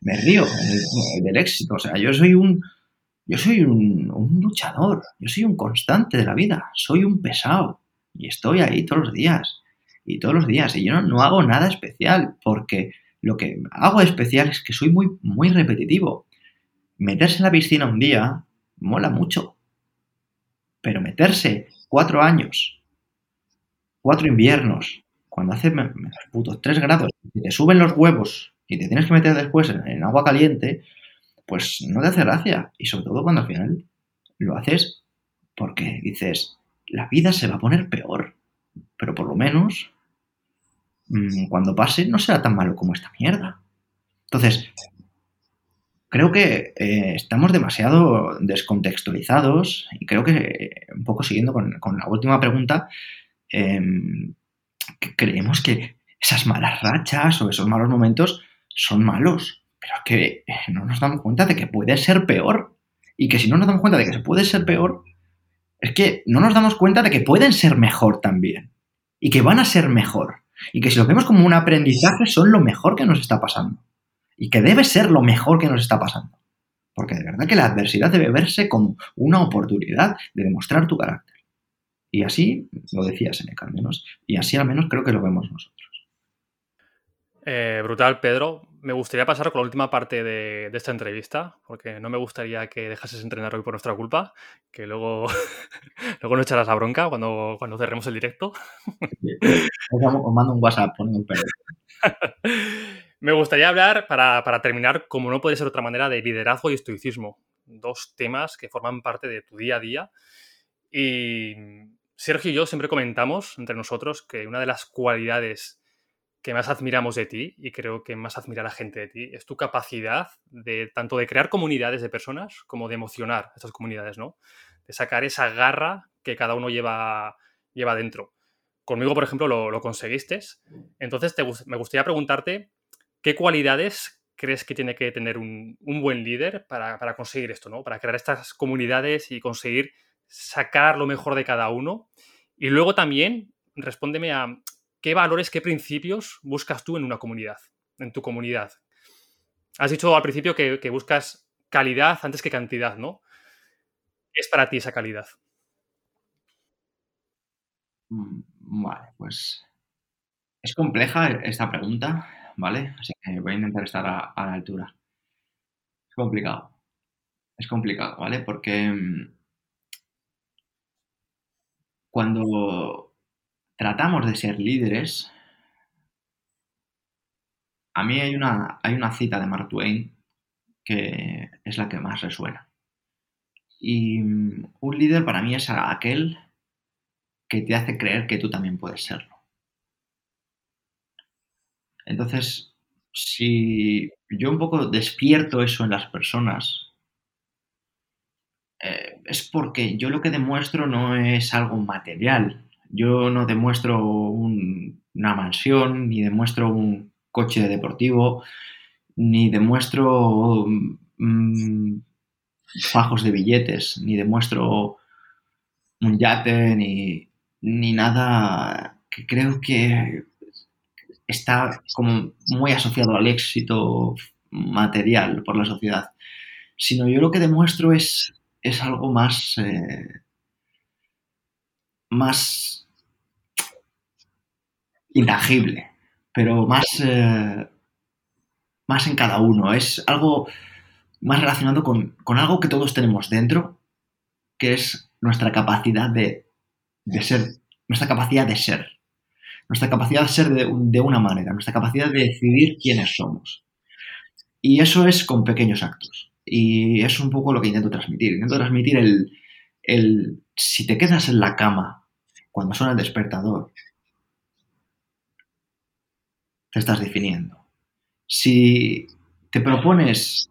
me río del, éxito, o sea, yo soy un, yo soy un, un luchador, yo soy un constante de la vida, soy un pesado y estoy ahí todos los días. Y todos los días. Y yo no, hago nada especial porque lo que hago especial es que soy muy, muy repetitivo. Meterse en la piscina un día mola mucho. Pero meterse cuatro años, cuatro inviernos, cuando hace putos tres grados, y te suben los huevos y te tienes que meter después en, agua caliente, pues no te hace gracia. Y sobre todo cuando al final lo haces porque dices, la vida se va a poner peor. Pero por lo menos, mm, cuando pase, no será tan malo como esta mierda. Entonces, creo que eh, estamos demasiado descontextualizados y creo que, eh, un poco siguiendo con, la última pregunta, em, creemos que esas malas rachas o esos malos momentos son malos, pero que eh, no nos damos cuenta de que puede ser peor. Y que si no nos damos cuenta de que se puede ser peor, es que no nos damos cuenta de que pueden ser mejor también y que van a ser mejor y que si lo vemos como un aprendizaje son lo mejor que nos está pasando y que debe ser lo mejor que nos está pasando. Porque de verdad que la adversidad debe verse como una oportunidad de demostrar tu carácter. Y así lo decía Seneca al menos, y así al menos creo que lo vemos nosotros. Eh, brutal, Pedro me gustaría pasar con la última parte de, esta entrevista, porque no me gustaría que dejases entrenar hoy por nuestra culpa, que luego, [laughs] luego no echarás la bronca cuando, cuando cerremos el directo. [laughs] Os mando un WhatsApp, un [laughs] Me gustaría hablar, para, para, terminar, como no puede ser otra manera, de liderazgo y estoicismo. Dos temas que forman parte de tu día a día. Y Sergio y yo siempre comentamos entre nosotros que una de las cualidades que más admiramos de ti y creo que más admira la gente de ti es tu capacidad de tanto de crear comunidades de personas como de emocionar a estas comunidades, ¿no? De sacar esa garra que cada uno lleva, lleva dentro. Conmigo, por ejemplo, lo, conseguiste. Entonces, me gustaría preguntarte qué cualidades crees que tiene que tener un, buen líder para, para, conseguir esto, ¿no? Para crear estas comunidades y conseguir sacar lo mejor de cada uno. Y luego también respóndeme a ¿qué valores, qué principios buscas tú en una comunidad, en tu comunidad? Has dicho al principio que, buscas calidad antes que cantidad, ¿no? ¿Qué es para ti esa calidad? Mm, vale, pues es compleja esta pregunta, ¿vale? Así que voy a intentar estar a, la altura. Es complicado. Es complicado, ¿vale? Porque mm, cuando tratamos de ser líderes, a mí hay una, hay una cita de Mark Twain que es la que más resuena. Y mm, un líder para mí es aquel que te hace creer que tú también puedes serlo. Entonces, si yo un poco despierto eso en las personas, eh, es porque yo lo que demuestro no es algo material, yo no demuestro una mansión, ni demuestro un coche deportivo, ni demuestro mm, fajos de billetes, ni demuestro un yate, ni, ni nada que creo que está como muy asociado al éxito material por la sociedad, sino yo lo que demuestro es, es algo más, eh, más intangible, pero más, eh, más en cada uno. Es algo más relacionado con, algo que todos tenemos dentro, que es nuestra capacidad de, ser, nuestra capacidad de ser. Nuestra capacidad de ser de, una manera, nuestra capacidad de decidir quiénes somos. Y eso es con pequeños actos. Y es un poco lo que intento transmitir. Intento transmitir el, el si te quedas en la cama cuando suena el despertador te estás definiendo. Si te propones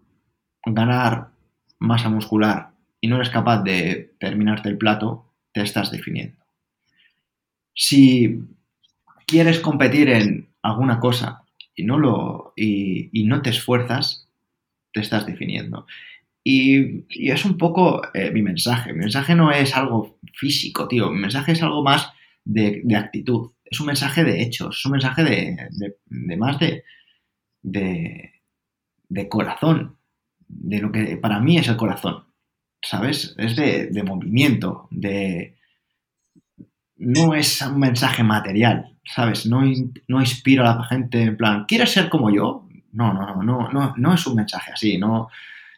ganar masa muscular y no eres capaz de terminarte el plato, te estás definiendo. si quieres competir en alguna cosa y no, lo, y, no te esfuerzas, te estás definiendo. Y, es un poco eh, mi mensaje. Mi mensaje no es algo físico, tío. Mi mensaje es algo más de, actitud. Es un mensaje de hechos. Es un mensaje de, más de, de, corazón. De lo que para mí es el corazón. ¿Sabes? Es de, movimiento. De. No es un mensaje material. ¿sabes? No, no inspiro a la gente en plan, ¿quieres ser como yo? No, no, no, no, no, no es un mensaje así, no,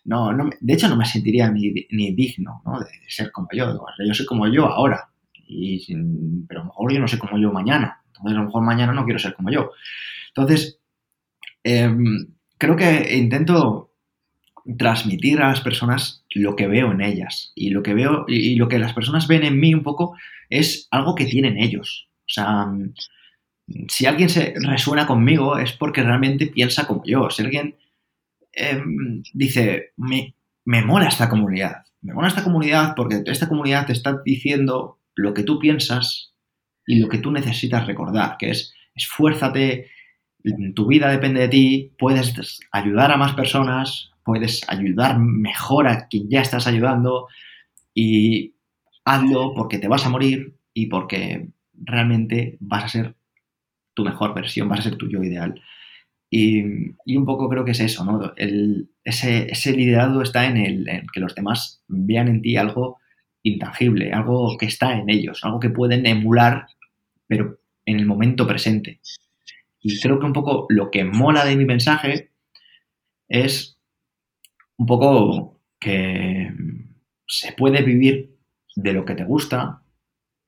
no, no de hecho no me sentiría ni, digno ¿no? de, ser como yo, yo soy como yo ahora, y pero a lo mejor yo no sé como yo mañana, entonces a lo mejor mañana no quiero ser como yo. Entonces, em, creo que intento transmitir a las personas lo que veo en ellas y lo que veo y lo que las personas ven en mí un poco es algo que tienen ellos. O sea, si alguien se resuena conmigo es porque realmente piensa como yo. Si alguien em, dice, me, me mola esta comunidad, me mola esta comunidad porque esta comunidad te está diciendo lo que tú piensas y lo que tú necesitas recordar, que es esfuérzate, tu vida depende de ti, puedes ayudar a más personas, puedes ayudar mejor a quien ya estás ayudando y hazlo porque te vas a morir y porque realmente vas a ser tu mejor versión, vas a ser tu yo ideal. Y, un poco creo que es eso, ¿no? ese, ese, liderazgo está en, el, que los demás vean en ti algo intangible, algo que está en ellos, algo que pueden emular, pero en el momento presente. Y creo que un poco lo que mola de mi mensaje es un poco que se puede vivir de lo que te gusta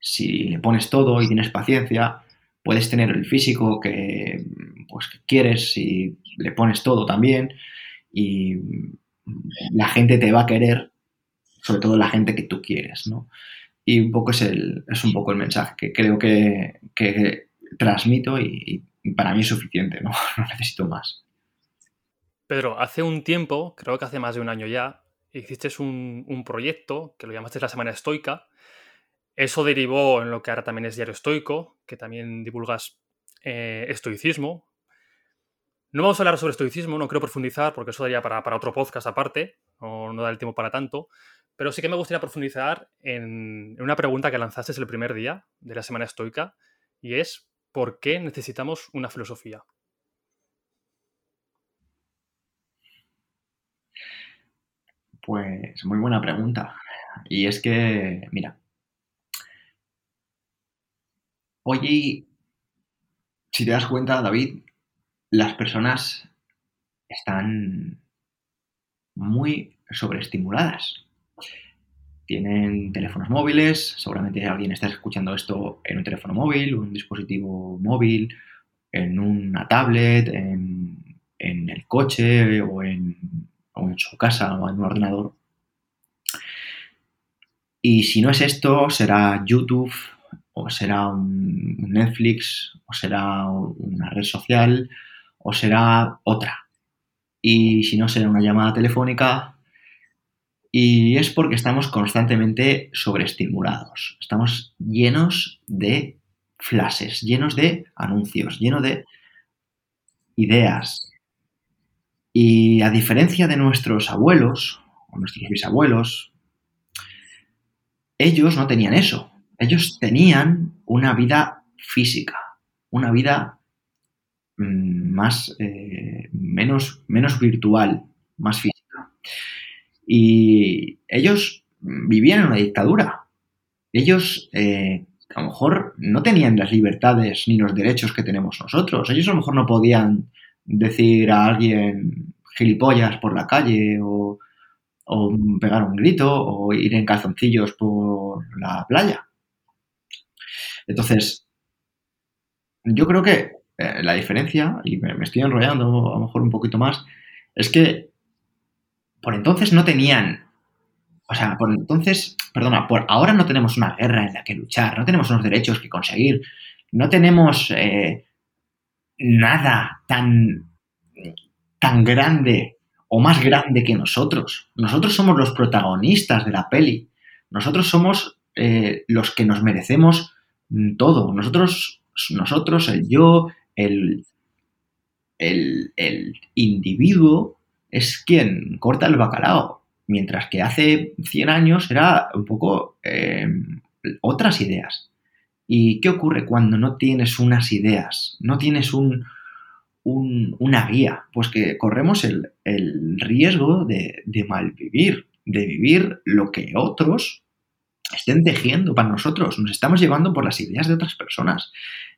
si le pones todo y tienes paciencia, puedes tener el físico que, pues, quieres si le pones todo también y la gente te va a querer, sobre todo la gente que tú quieres, ¿no? Y un poco es, el, es un poco el mensaje que creo que, transmito y, para mí es suficiente, ¿no? [laughs] no necesito más. Pedro, hace un tiempo, creo que hace más de un año ya, hiciste un, un proyecto que lo llamaste la Semana Estoica, eso derivó en lo que ahora también es Diario Estoico, que también divulgas eh, estoicismo. No vamos a hablar sobre estoicismo, no quiero profundizar porque eso daría para, otro podcast aparte, no, no, da el tiempo para tanto, pero sí que me gustaría profundizar en, una pregunta que lanzaste el primer día de la Semana Estoica y es ¿por qué necesitamos una filosofía? Pues muy buena pregunta. Y es que, mira, Oye, si te das cuenta, David, las personas están muy sobreestimuladas. Tienen teléfonos móviles, seguramente alguien está escuchando esto en un teléfono móvil, un dispositivo móvil, en una tablet, en, el coche o en, o en su casa o en un ordenador. Y si no es esto, será YouTube, o será un Netflix, o será una red social, o será otra. Y si no, será una llamada telefónica. Y es porque estamos constantemente sobreestimulados. Estamos llenos de flashes, llenos de anuncios, llenos de ideas. Y a diferencia de nuestros abuelos, o nuestros bisabuelos, ellos no tenían eso ellos tenían una vida física, una vida mm, más, eh, menos, menos virtual, más física. Y ellos vivían en una dictadura. Ellos eh, a lo mejor no tenían las libertades ni los derechos que tenemos nosotros. Ellos a lo mejor no podían decir a alguien gilipollas por la calle o, pegar un grito o ir en calzoncillos por la playa. Entonces, yo creo que eh, la diferencia, y me, estoy enrollando a lo mejor un poquito más, es que por entonces no tenían, o sea, por entonces, perdona, por ahora no tenemos una guerra en la que luchar, no tenemos unos derechos que conseguir, no tenemos eh, nada tan, tan grande o más grande que nosotros. Nosotros somos los protagonistas de la peli. Nosotros somos eh, los que nos merecemos mm, todo. Nosotros, nosotros, el yo, el, el, el individuo es quien corta el bacalao, mientras que hace 100 años era un poco eh, otras ideas. ¿Y qué ocurre cuando no tienes unas ideas? No tienes un, una guía. Pues que corremos el, riesgo de, de malvivir, de vivir lo que otros estén tejiendo para nosotros. Nos estamos llevando por las ideas de otras personas.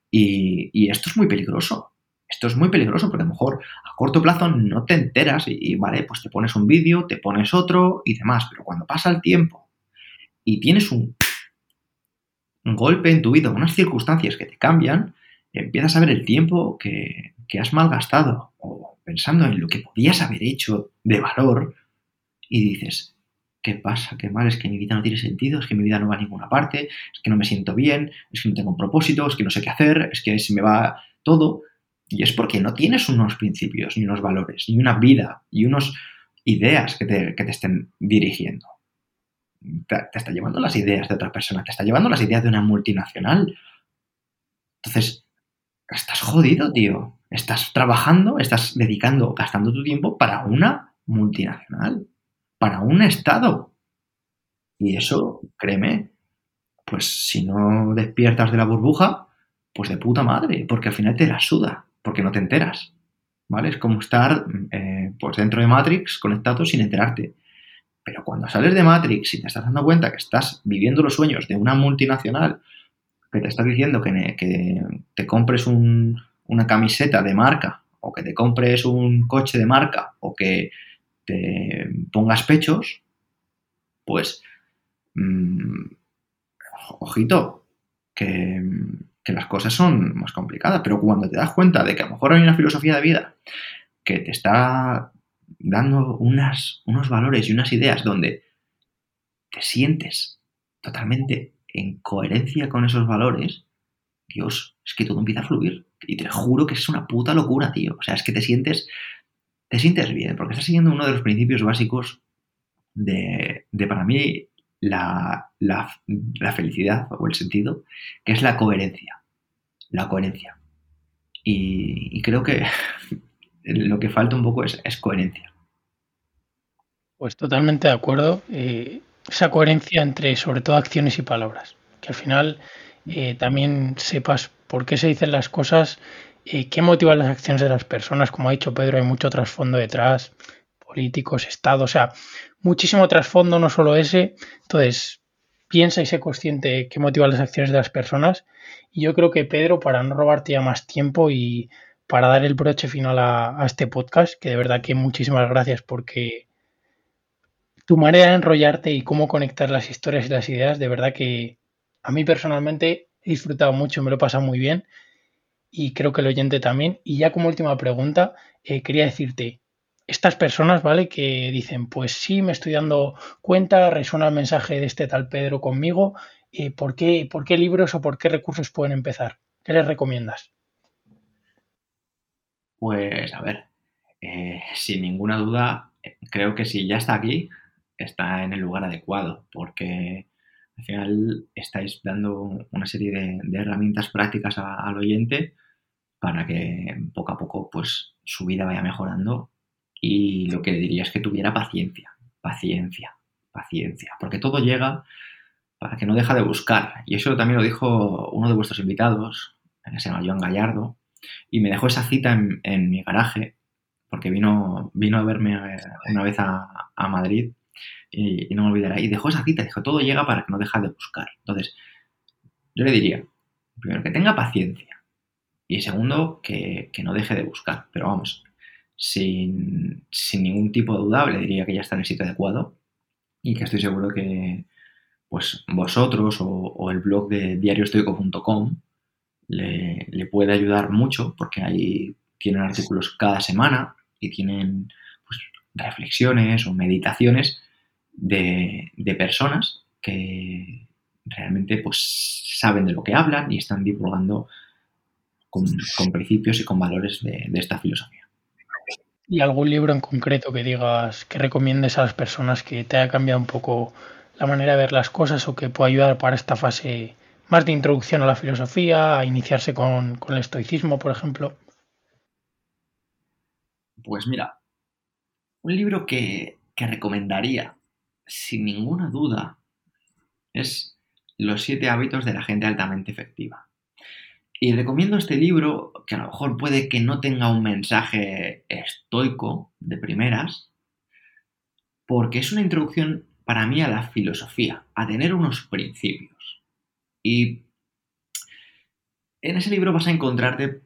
y esto es muy peligroso. Esto es muy peligroso porque a lo mejor a corto plazo no te enteras y, vale, pues te pones un vídeo, te pones otro y demás, pero cuando pasa el tiempo y tienes un, golpe en tu vida, unas circunstancias que te cambian, empiezas a ver el tiempo que, que has malgastado o pensando en lo que podías haber hecho de valor y dices, ¿qué pasa? ¿Qué mal? Es que mi vida no tiene sentido, es que mi vida no va a ninguna parte, es que no me siento bien, es que no tengo un propósito, es que no sé qué hacer, es que se me va todo. Y es porque no tienes unos principios, ni unos valores, ni una vida, y unas ideas que te, estén dirigiendo. Te, está llevando las ideas de otra persona, te está llevando las ideas de una multinacional. Entonces, estás jodido, tío. Estás trabajando, estás dedicando, gastando tu tiempo para una multinacional, para un Estado. Y eso, créeme, pues si no despiertas de la burbuja, pues de puta madre, porque al final te la suda porque no te enteras. ¿Vale? Es como estar eh, pues dentro de Matrix conectado sin enterarte. Pero cuando sales de Matrix y te estás dando cuenta que estás viviendo los sueños de una multinacional que te está diciendo que, te compres una camiseta de marca o que te compres un coche de marca o que te pongas pechos, pues, mm, ojito, que, que las cosas son más complicadas, pero cuando te das cuenta de que a lo mejor hay una filosofía de vida que te está dando unas, unos valores y unas ideas donde te sientes totalmente en coherencia con esos valores, Dios, es que todo empieza a fluir. Y te juro que es una puta locura, tío. O sea, es que te sientes, te sientes bien, porque estás siguiendo uno de los principios básicos de, de para mí, la, felicidad o el sentido, que es la coherencia. La coherencia. Y, creo que [laughs] lo que falta un poco es, coherencia. Pues totalmente de acuerdo. Eh, esa coherencia entre sobre todo acciones y palabras. Que al final eh, también sepas por qué se dicen las cosas, eh, qué motivan las acciones de las personas. Como ha dicho Pedro, hay mucho trasfondo detrás, políticos, Estado, o sea, muchísimo trasfondo, no solo ese. Entonces, piensa y sé consciente qué motiva las acciones de las personas. Y yo creo que Pedro, para no robarte ya más tiempo y para dar el broche final a, este podcast, que de verdad que muchísimas gracias porque tu manera de enrollarte y cómo conectar las historias y las ideas, de verdad que a mí personalmente he disfrutado mucho, me lo he pasado muy bien y creo que el oyente también. Y ya como última pregunta, eh, quería decirte, estas personas, ¿vale? Que dicen, pues sí, me estoy dando cuenta, resuena el mensaje de este tal Pedro conmigo, eh, ¿por, qué, ¿por qué libros o por qué recursos pueden empezar? ¿Qué les recomiendas? Pues a ver, eh, sin ninguna duda, creo que si ya está aquí, está en el lugar adecuado, porque al final estáis dando una serie de, herramientas prácticas al oyente para que poco a poco pues su vida vaya mejorando y lo que diría es que tuviera paciencia, paciencia, paciencia, porque todo llega para que no deja de buscar. Y eso también lo dijo uno de vuestros invitados, que se Joan Gallardo, y me dejó esa cita en, mi garaje, porque vino, vino a verme una vez a, Madrid y, no me olvidará. Y dejó esa cita, dijo, todo llega para que no deja de buscar. Entonces, yo le diría, primero, que tenga paciencia. Y segundo, que, que no deje de buscar. Pero vamos, sin, ningún tipo de duda, le diría que ya está en el sitio adecuado y que estoy seguro que pues vosotros o, el blog de diariostoico.com le, le, puede ayudar mucho porque ahí tienen artículos cada semana y tienen pues, reflexiones o meditaciones de, personas que realmente pues saben de lo que hablan y están divulgando con, principios y con valores de esta filosofía. ¿Y algún libro en concreto que digas, que recomiendes a las personas que te haya cambiado un poco la manera de ver las cosas o que pueda ayudar para esta fase más de introducción a la filosofía, a iniciarse con, el estoicismo, por ejemplo? Pues mira, un libro que, que recomendaría, sin ninguna duda, es Los siete hábitos de la gente altamente efectiva. Y recomiendo este libro, que a lo mejor puede que no tenga un mensaje estoico de primeras, porque es una introducción para mí a la filosofía, a tener unos principios. Y en ese libro vas a encontrarte,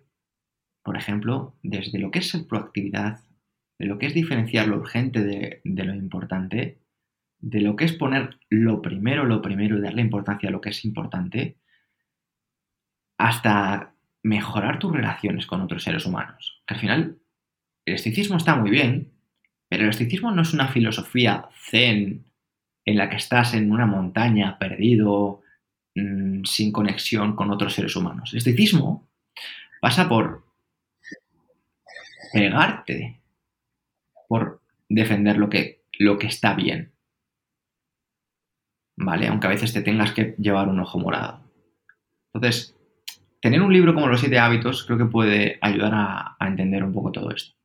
por ejemplo, desde lo que es ser proactividad, de lo que es diferenciar lo urgente de, de lo importante, de lo que es poner lo primero, lo primero y darle importancia a lo que es importante, hasta mejorar tus relaciones con otros seres humanos. Que al final, el estoicismo está muy bien, pero el estoicismo no es una filosofía zen en la que estás en una montaña perdido, mm, sin conexión con otros seres humanos. El estoicismo pasa por pegarte, por defender lo que, lo que está bien. ¿Vale? Aunque a veces te tengas que llevar un ojo morado. Entonces, tener un libro como Los siete hábitos creo que puede ayudar a, entender un poco todo esto.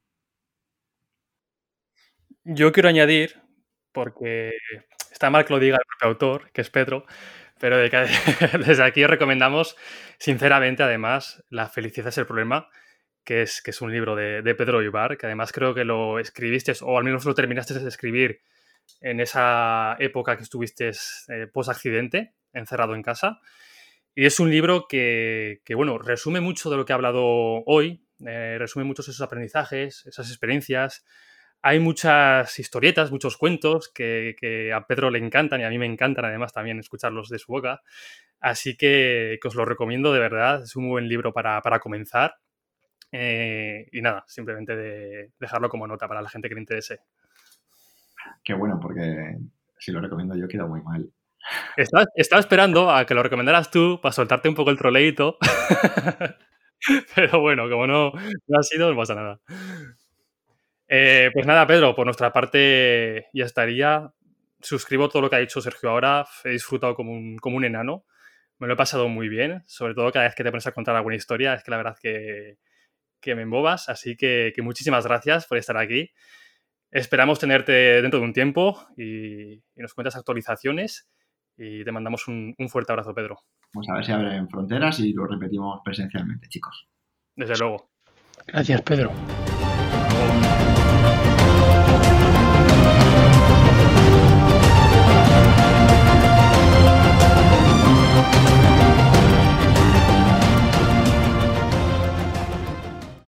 Yo quiero añadir, porque está mal que lo diga el propio autor, que es Pedro, pero [laughs] desde aquí recomendamos, sinceramente, además, La felicidad es el problema, que es, que es un libro de, Pedro Ibar, que además creo que lo escribiste, o al menos lo terminaste de escribir en esa época que estuviste eh, post-accidente, encerrado en casa. Y es un libro que, bueno, resume mucho de lo que he hablado hoy, eh, resume muchos esos aprendizajes, esas experiencias. Hay muchas historietas, muchos cuentos que, a Pedro le encantan y a mí me encantan además también escucharlos de su boca. Así que, os lo recomiendo de verdad, es un buen libro para, comenzar. Eh, y nada, simplemente de dejarlo como nota para la gente que le interese. Qué bueno, porque si lo recomiendo yo queda muy mal. Estaba, esperando a que lo recomendaras tú para soltarte un poco el troleito. [laughs] Pero bueno, como no, ha sido, no pasa nada. Eh, pues nada, Pedro, por nuestra parte ya estaría. Suscribo todo lo que ha dicho Sergio ahora. He disfrutado como un, como un enano. Me lo he pasado muy bien. Sobre todo cada vez que te pones a contar alguna historia, es que la verdad que, que me embobas. Así que, muchísimas gracias por estar aquí. Esperamos tenerte dentro de un tiempo y nos cuentas actualizaciones y te mandamos un, fuerte abrazo, Pedro. Pues a ver si abren fronteras y lo repetimos presencialmente, chicos. Desde luego. Gracias, Pedro.